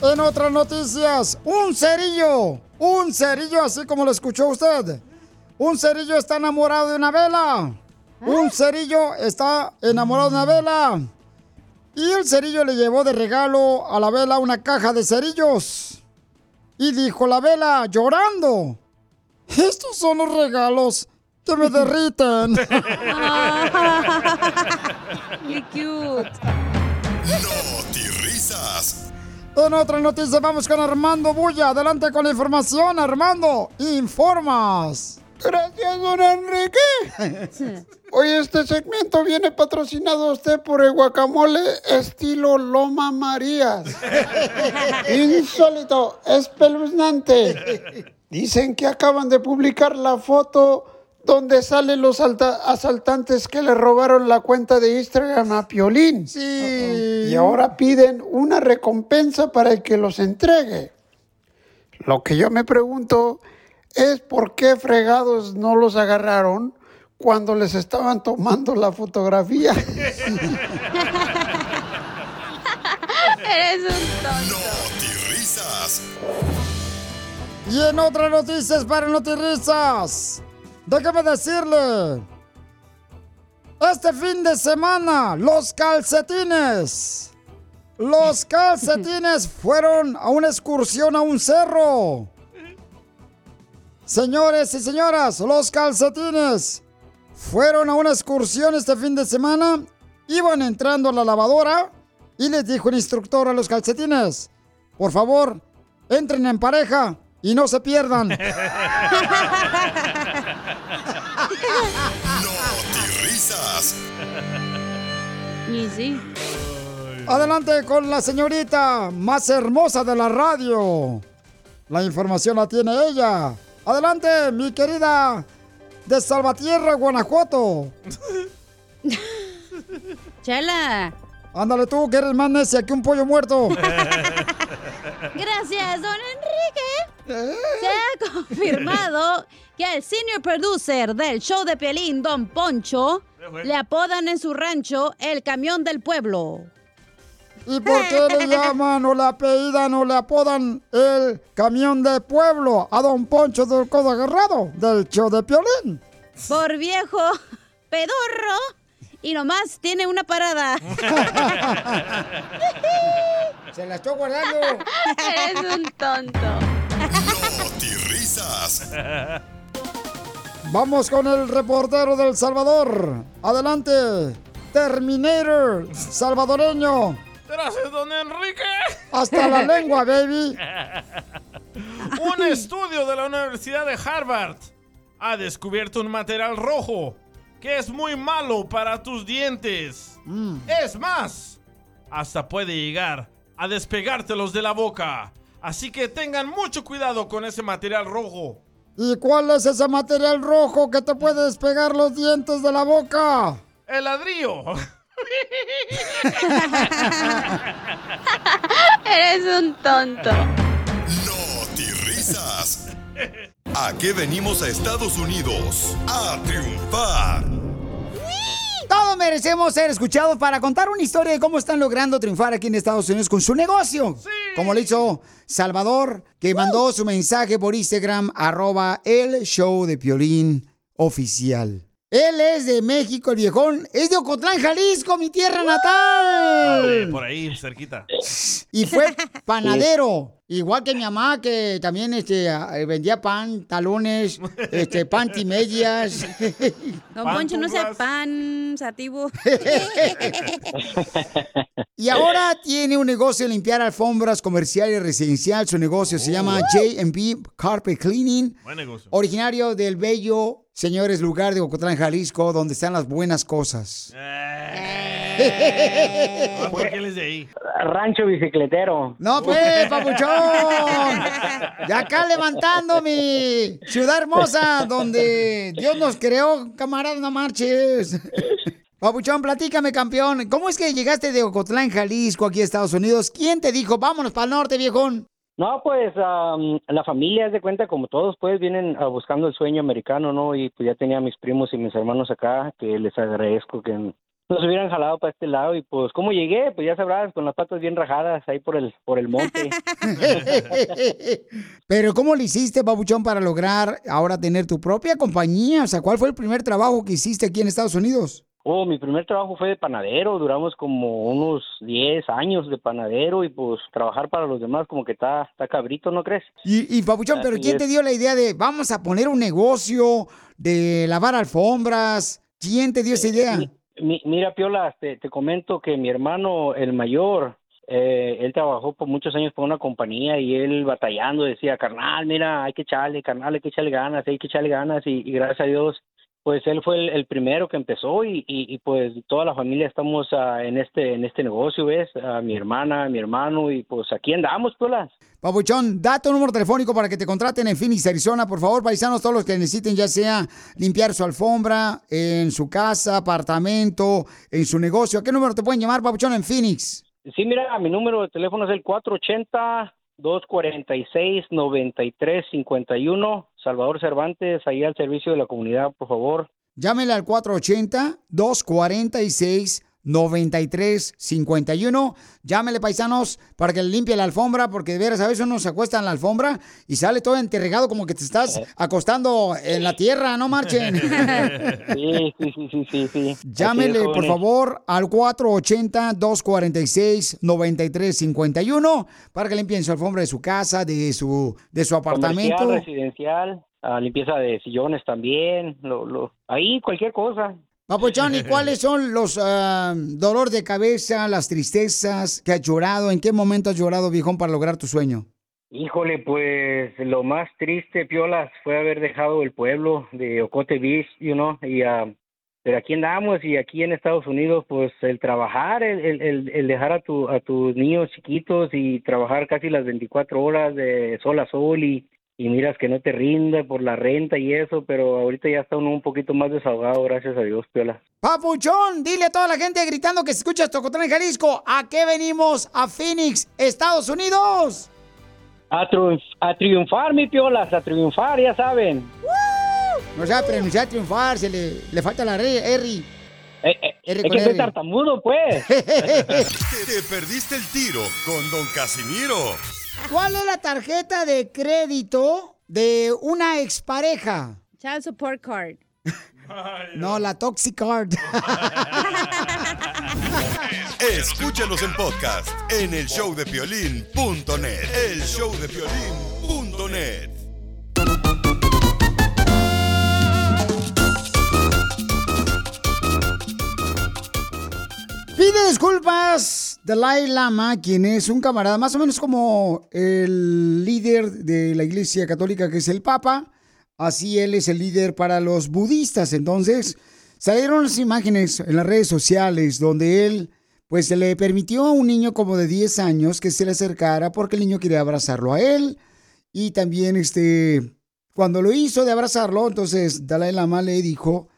S4: En otras noticias, un cerillo, un cerillo así como lo escuchó usted. Un cerillo está enamorado de una vela. Un cerillo está enamorado de una vela. Y el cerillo le llevó de regalo a la vela una caja de cerillos. Y dijo la vela, llorando, estos son los regalos que me derriten.
S15: Qué cute.
S4: En otra noticia vamos con Armando Bulla. Adelante con la información, Armando. Informas.
S37: Gracias, don Enrique. Hoy este segmento viene patrocinado a usted por el guacamole estilo Loma Marías. Insólito, espeluznante. Dicen que acaban de publicar la foto donde salen los alta- asaltantes que le robaron la cuenta de Instagram a Piolín.
S4: Sí.
S37: Y ahora piden una recompensa para el que los entregue. Lo que yo me pregunto es por qué fregados no los agarraron cuando les estaban tomando la fotografía.
S15: Eres un tonto.
S2: risas.
S4: Y en otras noticias para Notirrisas, déjame decirle, este fin de semana, los calcetines, los calcetines fueron a una excursión a un cerro. Señores y señoras, los calcetines fueron a una excursión este fin de semana, iban entrando a la lavadora y les dijo el instructor a los calcetines, por favor, entren en pareja y no se pierdan.
S2: risas.
S15: Y sí.
S4: Adelante con la señorita más hermosa de la radio. La información la tiene ella. Adelante, mi querida de Salvatierra, Guanajuato.
S15: Chela.
S4: Ándale tú, que eres más necia que un pollo muerto.
S15: Gracias, don Enrique. Se ha confirmado que el senior producer del show de Piolín, Don Poncho, le apodan en su rancho el camión del pueblo.
S4: ¿Y por qué le llaman o le apellidan o le apodan el camión de pueblo a don Poncho del Codo Agarrado del show de Piolín?
S15: Por viejo pedorro y nomás tiene una parada.
S4: Se la estoy guardando.
S15: Eres un tonto.
S2: Risas.
S4: Vamos con el reportero del Salvador. Adelante, Terminator salvadoreño.
S7: Gracias, don Enrique.
S4: Hasta la lengua, baby.
S7: Un estudio de la Universidad de Harvard ha descubierto un material rojo que es muy malo para tus dientes. Es más, hasta puede llegar a despegártelos de la boca. Así que tengan mucho cuidado con ese material rojo.
S4: ¿Y cuál es ese material rojo que te puede despegar los dientes de la boca?
S7: El ladrillo.
S15: Eres un tonto.
S2: risas. ¿A qué venimos a Estados Unidos? A triunfar.
S4: Todos merecemos ser escuchados para contar una historia de cómo están logrando triunfar aquí en Estados Unidos con su negocio. Como lo hizo Salvador, que mandó su mensaje por Instagram, arroba el show de Piolín oficial. Él es de México, el viejón. Es de Ocotlán, Jalisco, mi tierra natal.
S7: Por ahí, cerquita.
S4: Y fue panadero. Igual que mi mamá, que también este, ah, vendía pan, talones, este, panty medias.
S15: Don Poncho, no sea pan sativo.
S4: Y ahora tiene un negocio de limpiar alfombras comercial y residencial. Su negocio se llama J&B Carpet Cleaning.
S7: Buen negocio.
S4: Originario del bello, señores, lugar de Ocotlán, Jalisco, donde están las buenas cosas.
S7: Ah, ¿Por qué él es de ahí?
S27: Rancho bicicletero.
S4: No, pues, papuchón. De acá levantando mi ciudad hermosa, donde Dios nos creó, camarada, no marches. Papuchón, platícame, campeón. ¿Cómo es que llegaste de Ocotlán, Jalisco, aquí a Estados Unidos? ¿Quién te dijo, vámonos para el norte, viejón?
S27: No, pues am, la familia, haz de cuenta, como todos, pues vienen ah, buscando el sueño americano, ¿no? Y pues ya tenía a mis primos y mis hermanos acá, que les agradezco que nos hubieran jalado para este lado. Y pues, ¿cómo llegué? Pues ya sabrás, con las patas bien rajadas ahí por el, por el monte.
S4: Pero ¿cómo le hiciste, Papuchón, para lograr ahora tener tu propia compañía? O sea, ¿cuál fue el primer trabajo que hiciste aquí en Estados Unidos?
S27: Oh, mi primer trabajo fue de panadero, duramos como unos 10 años de panadero y pues trabajar para los demás como que está, está cabrito, ¿no crees?
S4: Y, y Papuchón, ¿pero
S27: Así
S4: quién te dio la idea de vamos a poner un negocio de lavar alfombras? ¿Quién te dio esa idea?
S27: Mi- mira, Piola, te, te comento que mi hermano, el mayor, eh, él trabajó por muchos años por una compañía y él batallando decía, carnal, mira, hay que echarle, carnal, hay que echarle ganas, hay que echarle ganas y, y gracias a Dios, pues él fue el, el primero que empezó y, y, y, pues toda la familia estamos ah, en este en este negocio, ¿ves? Ah, mi hermana, mi hermano y pues aquí andamos, Piola.
S4: Papuchón, da tu número telefónico para que te contraten en Phoenix, Arizona. Por favor, paisanos, todos los que necesiten, ya sea limpiar su alfombra, en su casa, apartamento, en su negocio. ¿A qué número te pueden llamar, Papuchón, en Phoenix?
S27: Sí, mira, mi número de teléfono es el 480-246-9351. Salvador Cervantes, ahí al servicio de la comunidad, por favor.
S4: Llámele al 480-246-9351. Llámele, paisanos, para que le limpie la alfombra, porque de veras a veces uno se acuesta en la alfombra y sale todo enterregado como que te estás acostando en la tierra, no marchen.
S27: Sí, sí, sí, sí, sí.
S4: Llámele, por favor, al 480-246-9351 para que limpien su alfombra de su casa, de su, de su apartamento.
S27: Comercial, residencial, ah, limpieza de sillones también, lo, lo, ahí cualquier cosa.
S4: Papuchón, ¿y cuáles son los ah, dolor de cabeza, las tristezas que has llorado? ¿En qué momento has llorado, viejón, para lograr tu sueño?
S27: Híjole, pues lo más triste, Piolas, fue haber dejado el pueblo de Ocote Beach, you know, y ah, pero aquí andamos y aquí en Estados Unidos, pues el trabajar, el, el, el, el dejar a, tu, a tus niños chiquitos y trabajar casi las 24 horas de sol a sol y, y miras que no te rinde por la renta y eso, pero ahorita ya está uno un poquito más desahogado, gracias a Dios, Piola.
S4: Papuchón, dile a toda la gente gritando que se escucha Tocotlán, Jalisco, ¿a qué venimos? A Phoenix, Estados Unidos.
S27: A, triunf- a triunfar, mi Piolas, a triunfar, ya saben.
S4: No sabe pronunciar triunfar, se le, le falta la R. R. R
S27: Es que soy tartamudo, pues.
S2: Te, te perdiste el tiro con Don Casimiro.
S4: ¿Cuál es la tarjeta de crédito de una expareja?
S15: Child support card.
S4: No, la Toxic Card.
S2: Escúchanos en podcast en el showdepiolín.net. El showdepiolín.net.
S4: Pide disculpas Dalai Lama, quien es un camarada más o menos como el líder de la Iglesia Católica, que es el Papa. Así él es el líder para los budistas. Entonces, salieron las imágenes en las redes sociales donde él, pues, se le permitió a un niño como de 10 años que se le acercara porque el niño quería abrazarlo a él. Y también, este, cuando lo hizo de abrazarlo, entonces Dalai Lama le dijo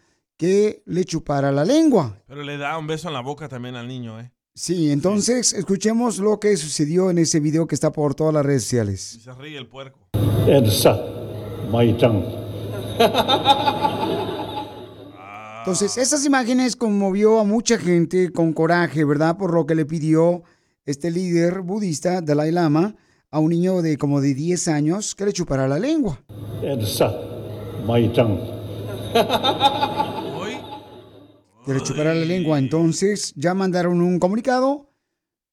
S4: que le chupara la lengua.
S7: Pero le da un beso en la boca también al niño, ¿eh?
S4: Sí, entonces escuchemos lo que sucedió en ese video que está por todas las redes sociales.
S7: Y se ríe el puerco.
S38: Elsa, Maitán.
S4: Entonces, esas imágenes conmovió a mucha gente con coraje, ¿verdad? Por lo que le pidió este líder budista, Dalai Lama, a un niño de como de 10 años que le chupara la lengua. Chupara la lengua. Entonces ya mandaron un comunicado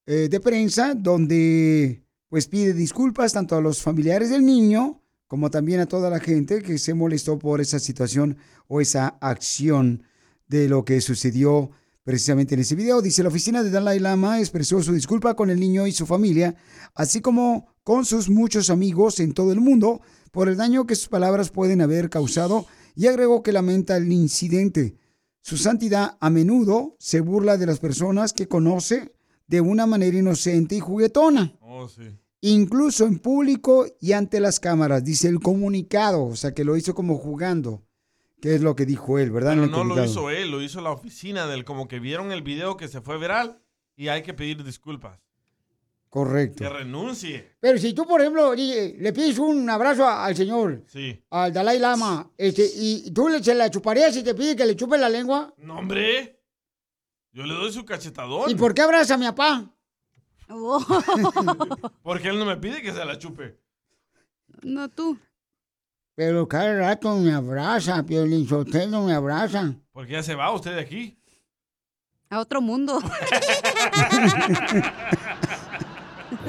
S4: eh, de prensa donde pues pide disculpas tanto a los familiares del niño como también a toda la gente que se molestó por esa situación o esa acción de lo que sucedió precisamente en ese video. Dice, la oficina de Dalai Lama expresó su disculpa con el niño y su familia, así como con sus muchos amigos en todo el mundo por el daño que sus palabras pueden haber causado y agregó que lamenta el incidente. Su santidad a menudo se burla de las personas que conoce de una manera inocente y juguetona.
S7: Oh, sí.
S4: Incluso en público y ante las cámaras, dice el comunicado, o sea que lo hizo como jugando, que es lo que dijo él, ¿verdad?
S7: Pero no lo hizo él, lo hizo la oficina del como que vieron el video que se fue viral y hay que pedir disculpas.
S4: Correcto.
S7: Que renuncie.
S4: Pero si tú, por ejemplo, DJ, le pides un abrazo al señor,
S7: Sí.
S4: al Dalai Lama, este, y tú le, se la chuparías y te pide que le chupe la lengua,
S7: No, hombre. Yo le doy su cachetadón.
S4: ¿y por qué abraza a mi papá?
S7: Porque él no me pide que se la chupe.
S15: No tú.
S4: Pero cada rato me abraza, Piolín Sotelo me abraza.
S7: Porque ya se va usted de aquí.
S15: A otro mundo.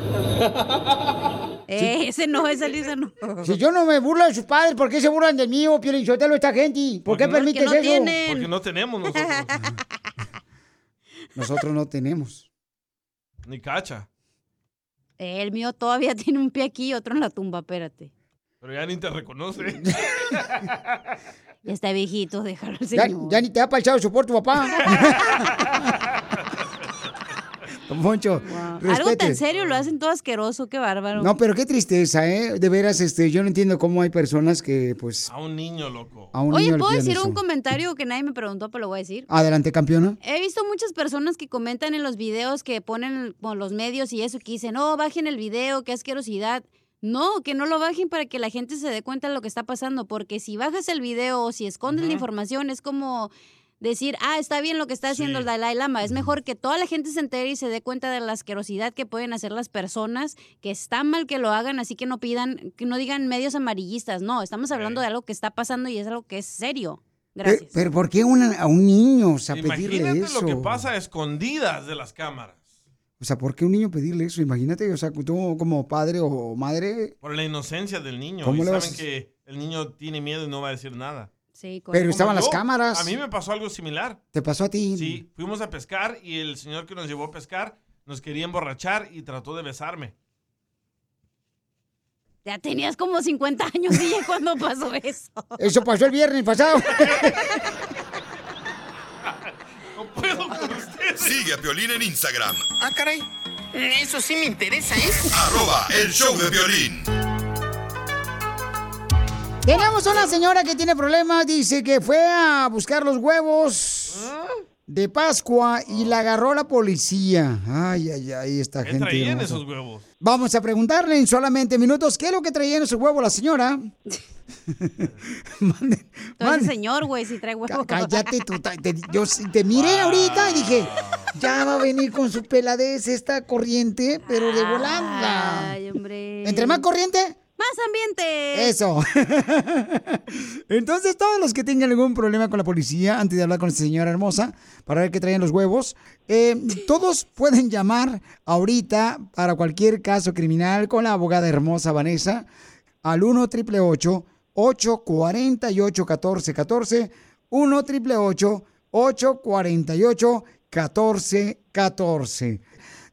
S15: Eh, ese no, ese Lisa no.
S4: Si yo no me burlo de sus padres, ¿por qué se burlan del mío, Piolín Sotelo, esta gente? ¿Por qué
S7: no-
S4: permites
S15: porque no
S4: eso?
S15: tienen.
S7: Porque no tenemos nosotros.
S4: Nosotros no tenemos.
S7: Ni cacha.
S15: El mío todavía tiene un pie aquí y otro en la tumba, espérate.
S7: Pero ya ni te reconoce.
S15: Ya está viejito, déjalo al
S4: Ya, ya ni te ha palchado su por tu papá. Don Poncho,
S15: Algo tan serio lo hacen todo asqueroso, qué bárbaro.
S4: No, pero qué tristeza, ¿eh? De veras, este, yo no entiendo cómo hay personas que, pues,
S7: A un niño, loco.
S4: a un
S15: Oye,
S4: niño
S15: ¿puedo decir
S4: eso.
S15: un comentario que nadie me preguntó, pero lo voy a decir?
S4: Adelante, campeona.
S15: He visto muchas personas que comentan en los videos que ponen con los medios y eso, que dicen, no, bajen el video, qué asquerosidad. No, que no lo bajen para que la gente se dé cuenta de lo que está pasando, porque si bajas el video o si escondes la información, es como decir, ah, está bien lo que está haciendo el Dalai Lama. Es mejor que toda la gente se entere y se dé cuenta de la asquerosidad que pueden hacer las personas, que está mal que lo hagan, así que no pidan, que no digan medios amarillistas. No, estamos hablando de algo que está pasando y es algo que es serio. Gracias.
S4: Pero, pero ¿por qué una- a un niño, o sea, pedirle
S7: Imagínate
S4: eso?
S7: lo que pasa a escondidas de las cámaras.
S4: O sea, ¿por qué un niño pedirle eso? Imagínate, o sea, tú como padre o madre,
S7: Por la inocencia del niño.
S4: ¿Cómo
S7: y
S4: le
S7: saben
S4: vas-
S7: que el niño tiene miedo y no va a decir nada.
S15: Sí,
S4: Pero estaban las cámaras.
S7: A mí me pasó algo similar.
S4: te pasó a ti.
S7: Sí, fuimos a pescar y el señor que nos llevó a pescar nos quería emborrachar y trató de besarme.
S15: Ya tenías como 50 años y ya cuando pasó eso.
S4: Eso pasó el viernes pasado.
S2: Sigue a Piolín en Instagram,
S32: Ah, caray. Eso sí me interesa, ¿eh?
S2: arroba el show de violín.
S4: Tenemos una señora que tiene problemas, dice que fue a buscar los huevos de Pascua y la agarró la policía. Ay, ay, ay, esta
S7: ¿Qué
S4: gente.
S7: traían
S4: hermosa.
S7: esos huevos?
S4: Vamos a preguntarle en solamente minutos qué es lo que traía en esos huevos la señora.
S15: Entonces, señor, güey, si trae huevo.
S4: Cállate tú. te- yo sí te miré ahorita y dije, ya va a venir con su peladez esta corriente, pero de volada.
S15: Ay, hombre.
S4: Entre más corriente,
S15: Más ambiente.
S4: Eso. Entonces, todos los que tengan algún problema con la policía, antes de hablar con esta señora hermosa, para ver qué traen los huevos, eh, todos pueden llamar ahorita para cualquier caso criminal con la abogada hermosa Vanessa al 1 888 848 1414 1 888 848 1414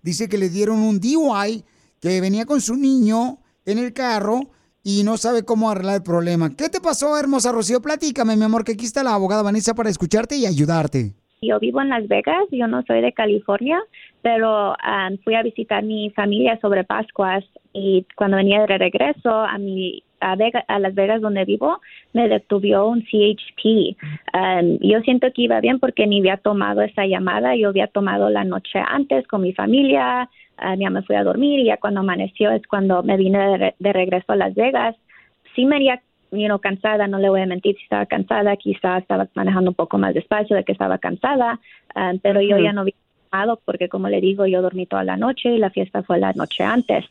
S4: Dice que le dieron un DUI que venía con su niño en el carro y no sabe cómo arreglar el problema. ¿Qué te pasó, hermosa Rocío? Platícame, mi amor, que aquí está la abogada Vanessa para escucharte y ayudarte.
S29: Yo vivo en Las Vegas, yo no soy de California, pero um, fui a visitar mi familia sobre Pascuas y cuando venía de regreso a mi a, Vega- a Las Vegas donde vivo me detuvo un CHP. Um, yo siento que iba bien porque ni había tomado esa llamada, yo había tomado la noche antes con mi familia, uh, ya me fui a dormir y ya cuando amaneció es cuando me vine de, re- de regreso a Las Vegas. Sí me haría you know, cansada, no le voy a mentir si estaba cansada, quizá estaba manejando un poco más despacio de que estaba cansada, ah, pero yo ya no había porque como le digo, yo dormí toda la noche y la fiesta fue la noche antes.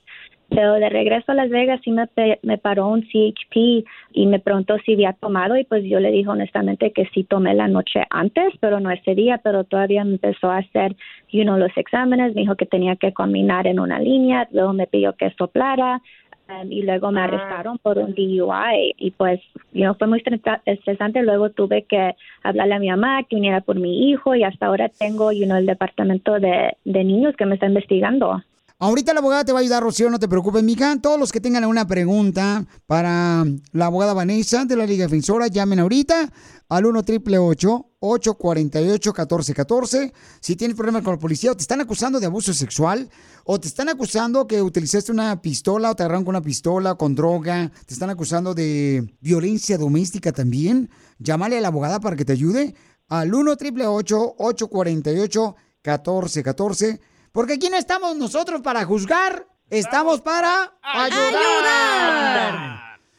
S39: Pero de regreso a Las Vegas sí me, me paró un CHP y me preguntó si había tomado y pues yo le dije honestamente que sí tomé la noche antes, pero no ese día, pero todavía me empezó a hacer you know, los exámenes, me dijo que tenía que caminar en una línea, luego me pidió que soplara um, y luego me arrestaron por un DUI y pues you know, fue muy estresa- estresante, luego tuve que hablarle a mi mamá que viniera por mi hijo y hasta ahora tengo you know, el departamento de, de niños que me está investigando.
S4: Ahorita la abogada te va a ayudar, Rocío, no te preocupes, mija. Todos los que tengan alguna pregunta para la abogada Vanessa de la Liga Defensora, llamen ahorita al 1 888 848 1414 Si tienes problemas con la policía o te están acusando de abuso sexual o te están acusando que utilizaste una pistola o te agarraron con una pistola, con droga, te están acusando de violencia doméstica también, llámale a la abogada para que te ayude al 1 888 848 1414 porque aquí no estamos nosotros para juzgar, estamos para ayudar.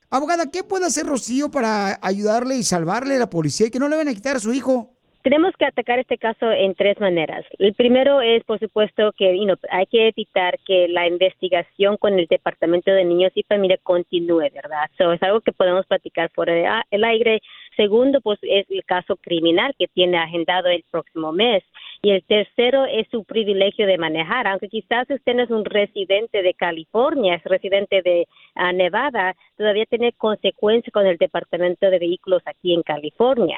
S4: Abogada, ¿qué puede hacer Rocío para ayudarle y salvarle a la policía y que no le van a quitar a su hijo?
S40: Tenemos que atacar este caso en tres maneras. El primero es, por supuesto, que hay que evitar que la investigación con el Departamento de Niños y Familia continúe, ¿verdad? So, es algo que podemos platicar fuera del aire. Segundo, pues es el caso criminal que tiene agendado el próximo mes. Y el tercero es su privilegio de manejar. Aunque quizás usted no es un residente de California, es residente de ah, Nevada, todavía tiene consecuencias con el Departamento de Vehículos aquí en California.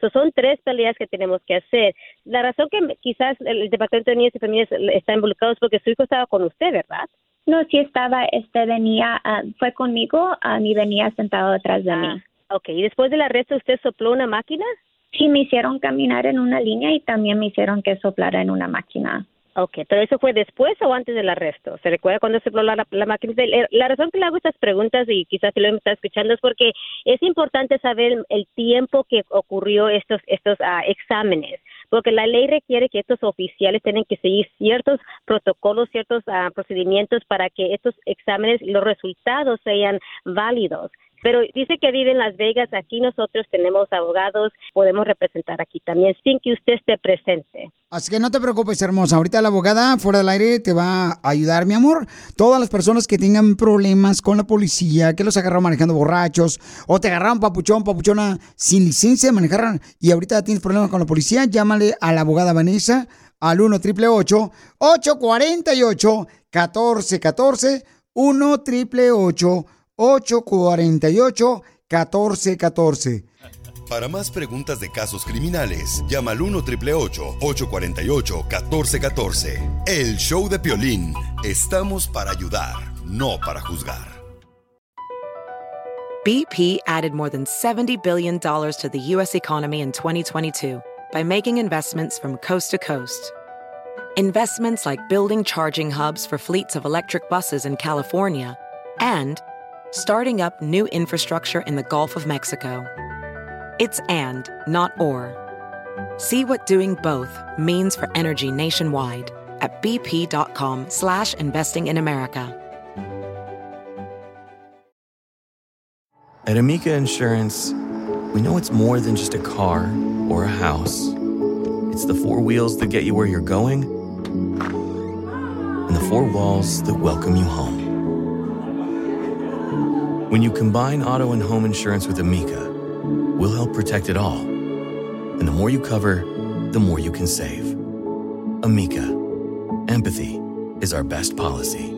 S40: So son tres peleas que tenemos que hacer. La razón que quizás el Departamento de Niños y Familias está involucrado es porque su hijo estaba con usted, ¿verdad?
S39: No, sí estaba, este venía, ah, fue conmigo y venía sentado detrás de mí.
S40: Ok, ¿y después del arresto usted sopló una máquina?
S39: Sí, me hicieron caminar en una línea y también me hicieron que soplara en una máquina.
S40: Ok, pero eso fue después o antes del arresto. ¿Se recuerda cuando sopló la, la máquina? La, razón que le hago estas preguntas y quizás si lo está escuchando es porque es importante saber el, tiempo que ocurrió estos estos ah, exámenes, porque la ley requiere que estos oficiales tienen que seguir ciertos protocolos, ciertos ah, procedimientos para que estos exámenes y los resultados sean válidos. Pero dice que vive en Las Vegas, aquí nosotros tenemos abogados, podemos representar aquí también sin que usted esté presente.
S4: Así que no te preocupes, hermosa. Ahorita la abogada fuera del aire te va a ayudar, mi amor. Todas las personas que tengan problemas con la policía, que los agarraron manejando borrachos, o te agarraron papuchón, papuchona sin licencia de manejar, y ahorita tienes problemas con la policía, llámale a la abogada Vanessa al 1 888 848 1414 1 888 848-1414.
S2: Para más preguntas de casos criminales, llama al 1 848 1414 El show de Piolín. Estamos para ayudar, no para juzgar.
S1: BP added more than $70 billion to the U.S. economy in 2022 by making investments from coast to coast. Investments like building charging hubs for fleets of electric buses in California and starting up new infrastructure in the Gulf of Mexico. It's and, not or. See what doing both means for energy nationwide at bp.com slash investing in America.
S41: At Amica Insurance, we know it's more than just a car or a house. It's the four wheels that get you where you're going and the four walls that welcome you home. When you combine auto and home insurance with Amica, we'll help protect it all. And the more you cover, the more you can save. Amica, empathy is our best policy.